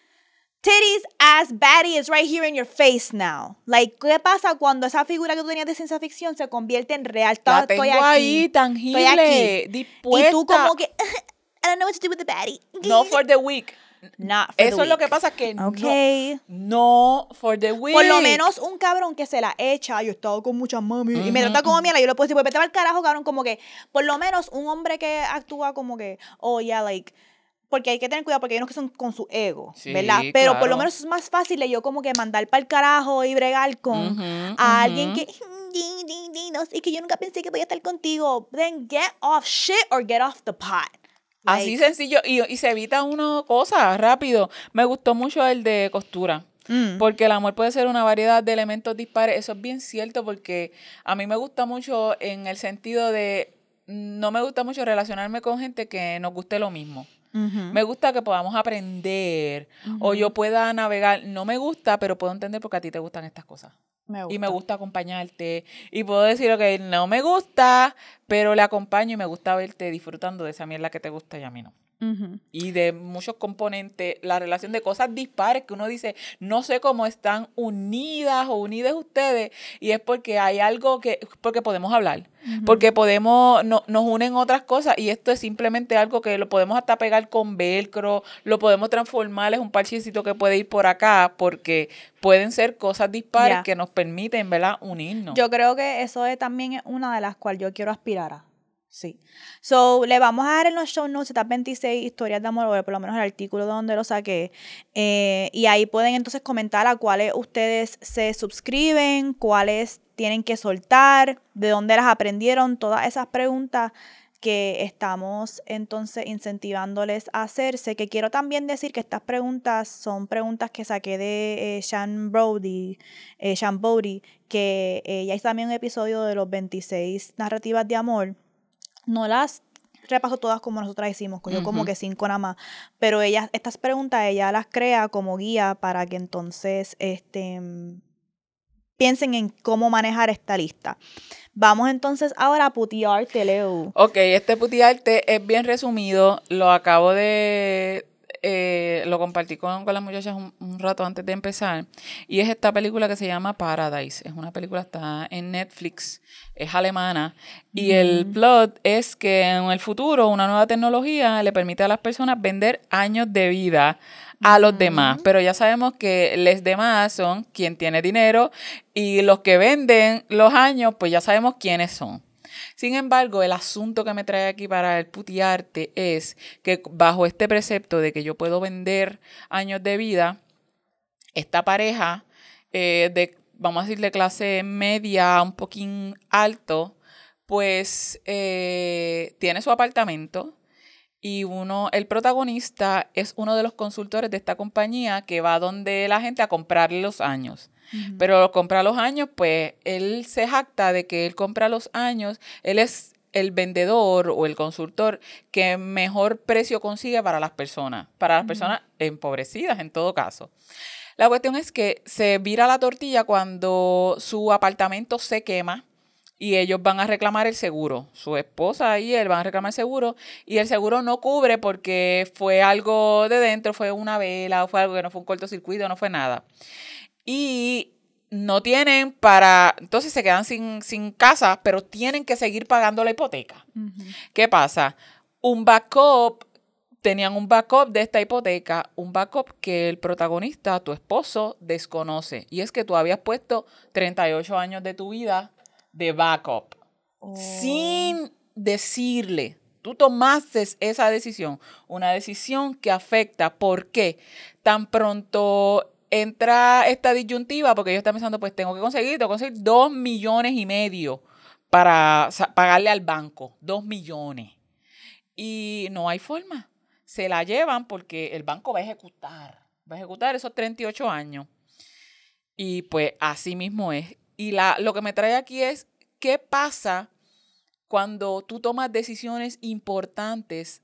titties, ass, baddie is right here in your face now. Like, ¿qué pasa cuando esa figura que tú tenías de ciencia ficción se convierte en real? La tengo estoy aquí, ahí, tangible, estoy aquí. dispuesta. Y tú como que, I don't know what to do with the baddie. No for the weak. Eso es lo que pasa que no, no for the week. Por lo menos un cabrón que se la echa, yo he estado con muchas mami y me trata como mierda, yo le puedo decir, pues vete al carajo, cabrón, como que por lo menos un hombre que actúa como que, oh yeah, like porque hay que tener cuidado porque hay unos que son con su ego, ¿verdad? Pero por lo menos es más fácil yo como que mandar para el carajo y bregar con a alguien que y que yo nunca pensé que podía estar contigo. Then get off shit or get off the pot. Así sencillo. Y, y, se evita uno cosas rápido. Me gustó mucho el de costura. Mm. Porque el amor puede ser una variedad de elementos dispares. Eso es bien cierto porque a mí me gusta mucho en el sentido de, no me gusta mucho relacionarme con gente que nos guste lo mismo. Me gusta que podamos aprender o yo pueda navegar. No me gusta, pero puedo entender porque a ti te gustan estas cosas. Y me gusta acompañarte. Y puedo decir, ok, no me gusta, pero le acompaño y me gusta verte disfrutando de esa mierda que te gusta y a mí no. Y de muchos componentes, la relación de cosas dispares que uno dice, no sé cómo están unidas o unidas ustedes, y es porque hay algo que, porque podemos hablar, porque podemos, no, nos unen otras cosas, y esto es simplemente algo que lo podemos hasta pegar con velcro, lo podemos transformar, es un parchecito que puede ir por acá, porque pueden ser cosas dispares que nos permiten, ¿verdad?, unirnos. Yo creo que eso es también una de las cuales yo quiero aspirar a Sí. So, le vamos a dar en los show notes estas 26 historias de amor, o por lo menos el artículo de donde lo saqué. Eh, y ahí pueden entonces comentar a cuáles ustedes se suscriben, cuáles tienen que soltar, de dónde las aprendieron, todas esas preguntas que estamos entonces incentivándoles a hacerse. Que quiero también decir que estas preguntas son preguntas que saqué de eh, Sean Brody, eh, que ya hizo también un episodio de los 26 narrativas de amor no las repaso todas como nosotras hicimos, yo como que cinco nada más, pero ella, estas preguntas ella las crea como guía para que entonces este, piensen en cómo manejar esta lista. Vamos entonces ahora a putearte, Leo. Ok, este putearte es bien resumido, lo acabo de, eh, lo compartí con, con las muchachas un, rato antes de empezar. Y es esta película que se llama Paradise. Es una película, está en Netflix, es alemana. Y el plot es que en el futuro una nueva tecnología le permite a las personas vender años de vida a los demás. Pero ya sabemos que los demás son quien tiene dinero y los que venden los años, pues ya sabemos quiénes son. Sin embargo, el asunto que me trae aquí para el putiarte es que bajo este precepto de que yo puedo vender años de vida, esta pareja eh, de, vamos a decir, de clase media, un poquín alto, pues eh, tiene su apartamento y uno, el protagonista es uno de los consultores de esta compañía que va donde la gente a comprarle los años. Pero compra los años, pues él se jacta de que él compra los años, él es el vendedor o el consultor que mejor precio consigue para las personas, para las personas empobrecidas en todo caso. La cuestión es que se vira la tortilla cuando su apartamento se quema y ellos van a reclamar el seguro. Su esposa y él van a reclamar el seguro y el seguro no cubre porque fue algo de dentro, fue una vela o fue algo que no fue un cortocircuito, no fue nada y no tienen para, entonces se quedan sin, sin casa, pero tienen que seguir pagando la hipoteca. ¿Qué pasa? Un backup, tenían un backup de esta hipoteca, un backup que el protagonista, tu esposo, desconoce. Y es que tú habías puesto 38 años de tu vida de backup. Oh. Sin decirle, tú tomaste esa decisión, una decisión que afecta, ¿por qué? Tan pronto entra esta disyuntiva porque ellos están pensando, pues tengo que conseguir, tengo que conseguir dos millones y medio para pagarle al banco, dos millones. Y no hay forma. Se la llevan porque el banco va a ejecutar, va a ejecutar esos 38 años. Y pues así mismo es. Y la, lo que me trae aquí es, ¿qué pasa cuando tú tomas decisiones importantes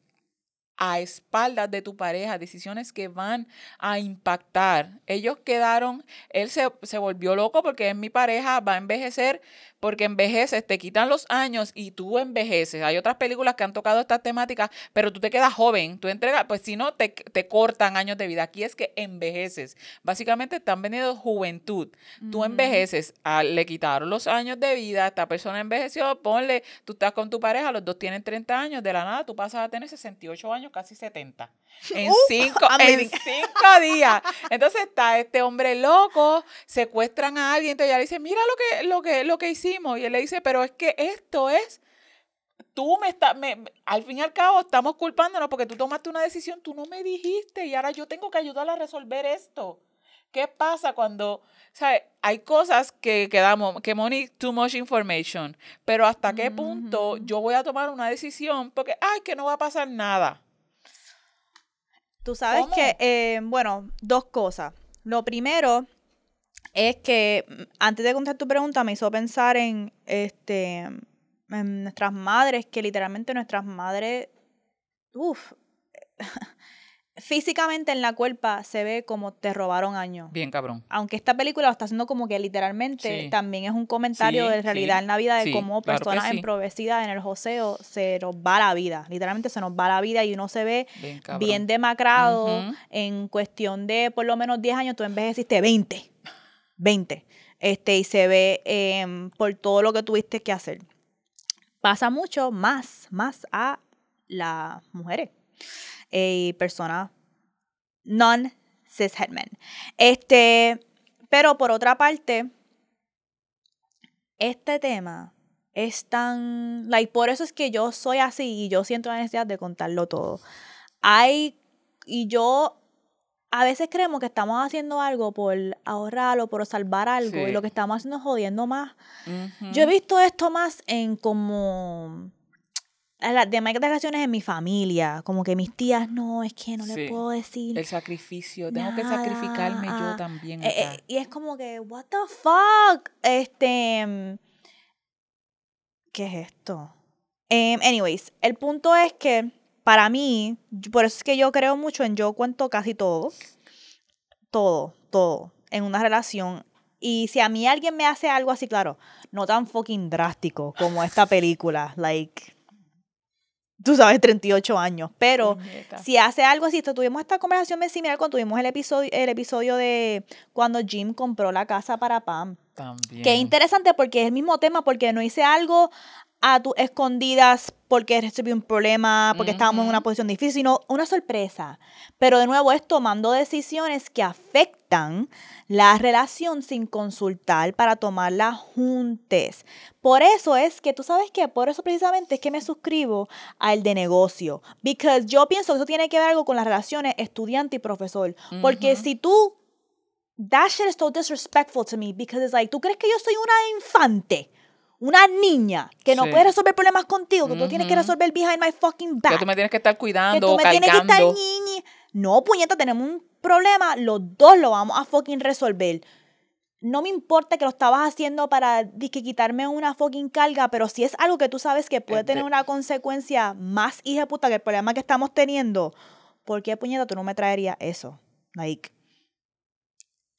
a espaldas de tu pareja, decisiones que van a impactar. Ellos quedaron, él se, se, volvió loco porque es mi pareja, va a envejecer, porque envejeces, te quitan los años y tú envejeces. Hay otras películas que han tocado estas temáticas, pero tú te quedas joven, tú entregas, pues si no, te, te cortan años de vida. Aquí es que envejeces. Básicamente están vendiendo juventud. Tú envejeces, ah, le quitaron los años de vida, esta persona envejeció, ponle, tú estás con tu pareja, los dos tienen 30 años, de la nada tú pasas a tener 68 años, casi 70. En, cinco, en cinco días. Entonces está este hombre loco, secuestran a alguien, entonces ella le dice, mira lo que, lo que, lo que hicimos y él le dice, pero es que esto es, tú me estás, al fin y al cabo estamos culpándonos porque tú tomaste una decisión, tú no me dijiste y ahora yo tengo que ayudar a resolver esto. ¿Qué pasa cuando, sabes, hay cosas que quedamos, que money too much information, pero hasta qué punto yo voy a tomar una decisión porque, ay, que no va a pasar nada. Tú sabes que, eh, bueno, dos cosas. Lo primero es que mm, antes de contestar tu pregunta me hizo pensar en este en nuestras madres, que literalmente nuestras madres, uff, físicamente en la cuerpa se ve como te robaron años. Bien cabrón. Aunque esta película lo está haciendo como que literalmente también es un comentario de realidad en la vida de cómo personas emprovecidas en el joseo se nos va la vida. Literalmente se nos va la vida y uno se ve bien, demacrado en cuestión de por lo menos 10 años, tú envejeciste 20. 20. Este, y se ve em, por todo lo que tuviste que hacer. Pasa mucho más, más a las mujeres y personas non-cis men. Este, pero por otra parte, este tema es tan, like, por eso es que yo soy así y yo siento la necesidad de contarlo todo. Hay, y yo a veces creemos que estamos haciendo algo por ahorrar o por salvar algo y lo que estamos haciendo es jodiendo más. Yo he visto esto más en como las demás declaraciones en mi familia, como que mis tías, no, es que no le puedo decir. El sacrificio, tengo que sacrificarme yo también. Eh, eh, y es como que, what the fuck, este, ¿qué es esto? Em, anyways, el punto es que para mí, por eso es que yo creo mucho en yo cuento casi todo, todo, todo, en una relación. Y si a mí alguien me hace algo así, claro, no tan fucking drástico como esta película, like tú sabes, 38 años. Pero si hace algo así, tuvimos esta conversación similar cuando tuvimos el episodio, el episodio de cuando Jim compró la casa para Pam. También. Que interesante porque es el mismo tema, porque no hice algo a tus escondidas porque recibí un problema, porque estábamos en una posición difícil, sino una sorpresa. Pero de nuevo es tomando decisiones que afectan la relación sin consultar para tomarla juntes. Por eso es que tú sabes que, por eso precisamente es que me suscribo al de negocio. Because yo pienso que eso tiene que ver algo con las relaciones estudiante y profesor. Porque si tú, that shit is so disrespectful to me because it's like, ¿tú crees que yo soy una infante? Una niña que no puede resolver problemas contigo, que tú tienes que resolver behind my fucking back. Que tú me tienes que estar cuidando, que tú me tienes que estar No, puñeta, tenemos un problema, los dos lo vamos a fucking resolver. No me importa que lo estabas haciendo para que quitarme una fucking carga, pero si es algo que tú sabes que puede tener una consecuencia más hija puta que el problema que estamos teniendo, ¿por qué puñeta tú no me traerías eso? Like,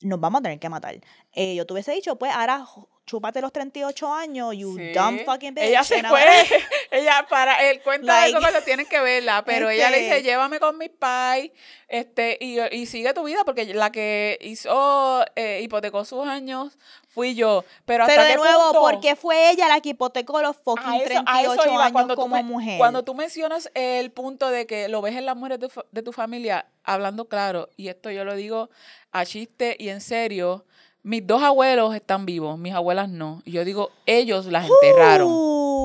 nos vamos a tener que matar. Eh, yo te hubiese dicho, pues ahora chúpate los 38 años, you dumb fucking bitch. Ella se fue, ella para, el cuento de eso cuando tienen que verla, pero ella le dice, este llévame con mi pai, este, y, y, sigue tu vida, porque la que hizo, eh, hipotecó sus años fui yo. Pero, hasta pero de nuevo, ¿por qué fue ella la que hipotecó los fucking 38 años como mujer? Cuando tú mencionas el punto de que lo ves en las mujeres de, de tu familia, hablando claro, y esto yo lo digo a chiste y en serio, mis dos abuelos están vivos, mis abuelas no. Y yo digo, ellos las enterraron.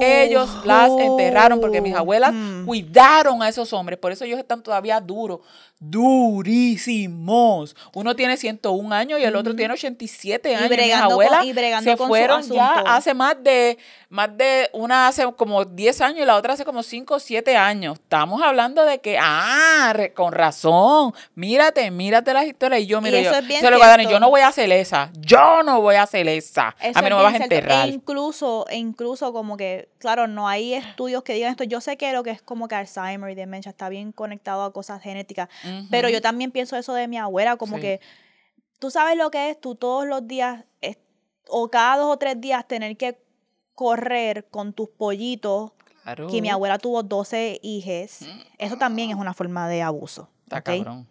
Ellos las enterraron porque mis abuelas cuidaron a esos hombres. Por eso ellos están todavía duros durísimos. Uno tiene 101 años y el otro tiene 87 años. Y Mis abuelas se fueron ya hace más de, más de una hace como 10 años y la otra hace como 5 o 7 años. Estamos hablando de que, ah, con razón, mírate, mírate las historias. Y yo, miro, yo, yo no voy a hacer esa, yo no voy a hacer esa. a mí no me vas a enterrar. E incluso, e incluso como que, claro, no hay estudios que digan esto. Yo sé que lo que es como que Alzheimer y demencia está bien conectado a cosas genéticas. Pero yo también pienso eso de mi abuela, como que tú sabes lo que es tú todos los días o cada dos o tres días tener que correr con tus pollitos. Que mi abuela tuvo 12 hijos. Eso también es una forma de abuso. Está cabrón.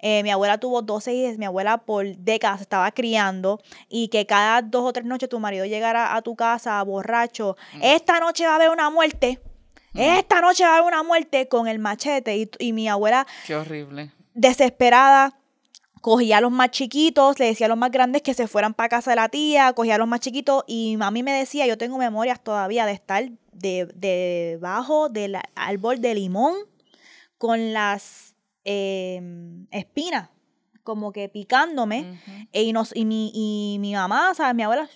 Eh, mi abuela tuvo 12 hijos, mi abuela por décadas estaba criando y que cada dos o tres noches tu marido llegara a tu casa borracho. Mm. Esta noche va a haber una muerte. Esta noche va a haber una muerte con el machete. Y, mi abuela. Qué horrible. Desesperada. Cogía a los más chiquitos, le decía a los más grandes que se fueran para casa de la tía, cogía a los más chiquitos y a mí me decía, yo tengo memorias todavía de estar debajo del árbol de limón con las em, espinas como que picándome e y, nos, y, mi, y mi mamá, ¿sabes? Mi abuela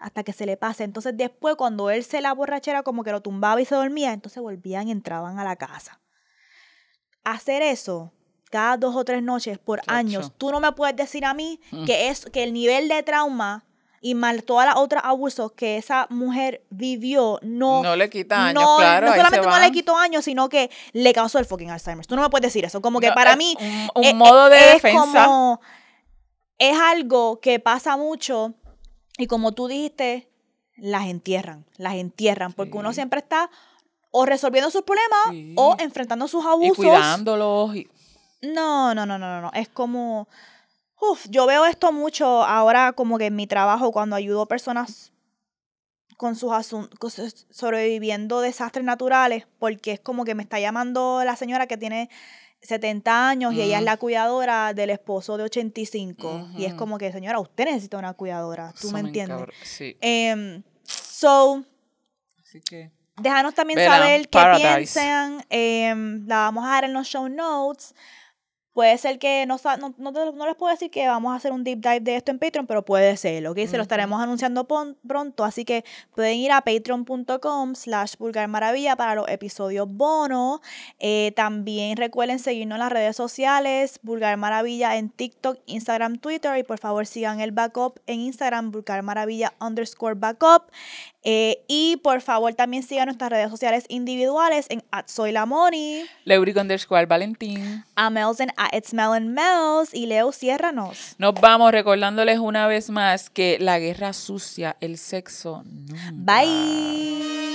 hasta que se le pase. Entonces después cuando él se la borrachera como que lo tumbaba y se dormía, entonces volvían y entraban a la casa. Hacer eso cada dos o tres noches por años, tú no me puedes decir a mí mm. que es que el nivel de trauma y mal todas las otras abusos que esa mujer vivió, no... No le quita años, no, claro. No solamente no le quitó años, sino que le causó el fucking Alzheimer. Tú no me puedes decir eso. Como que para mí... Un, modo de es defensa. Como, es algo que pasa mucho y como tú dijiste, las entierran, las entierran, porque uno siempre está o resolviendo sus problemas o enfrentando sus abusos. Y cuidándolos. No, no, no, no, no. Es como Uf, yo veo esto mucho ahora como que en mi trabajo cuando ayudo a personas con sus asuntos, sobreviviendo desastres naturales, porque es como que me está llamando la señora que tiene 70 años y ella es la cuidadora del esposo de 85. Y es como que, señora, usted necesita una cuidadora, tú me entiendes. Sí. Um, so, Así que... Déjanos también saber qué piensan. Em, la vamos a dar en los show notes. Puede ser que no, no, no, les puedo decir que vamos a hacer un deep dive de esto en Patreon, pero puede ser, ¿ok? Se lo estaremos anunciando pronto, así que pueden ir a patreon.com slash vulgarmaravilla para los episodios bono. Eh, también recuerden seguirnos en las redes sociales, Vulgar Maravilla en TikTok, Instagram, Twitter y por favor sigan el backup en Instagram, Vulgar Maravilla underscore backup. Eh, y por favor también sigan nuestras redes sociales individuales en @soylamoni, Leuric underscore Valentín, a Mels en It's y Leo ciérranos. Nos vamos recordándoles una vez más que la guerra sucia, el sexo. Bye.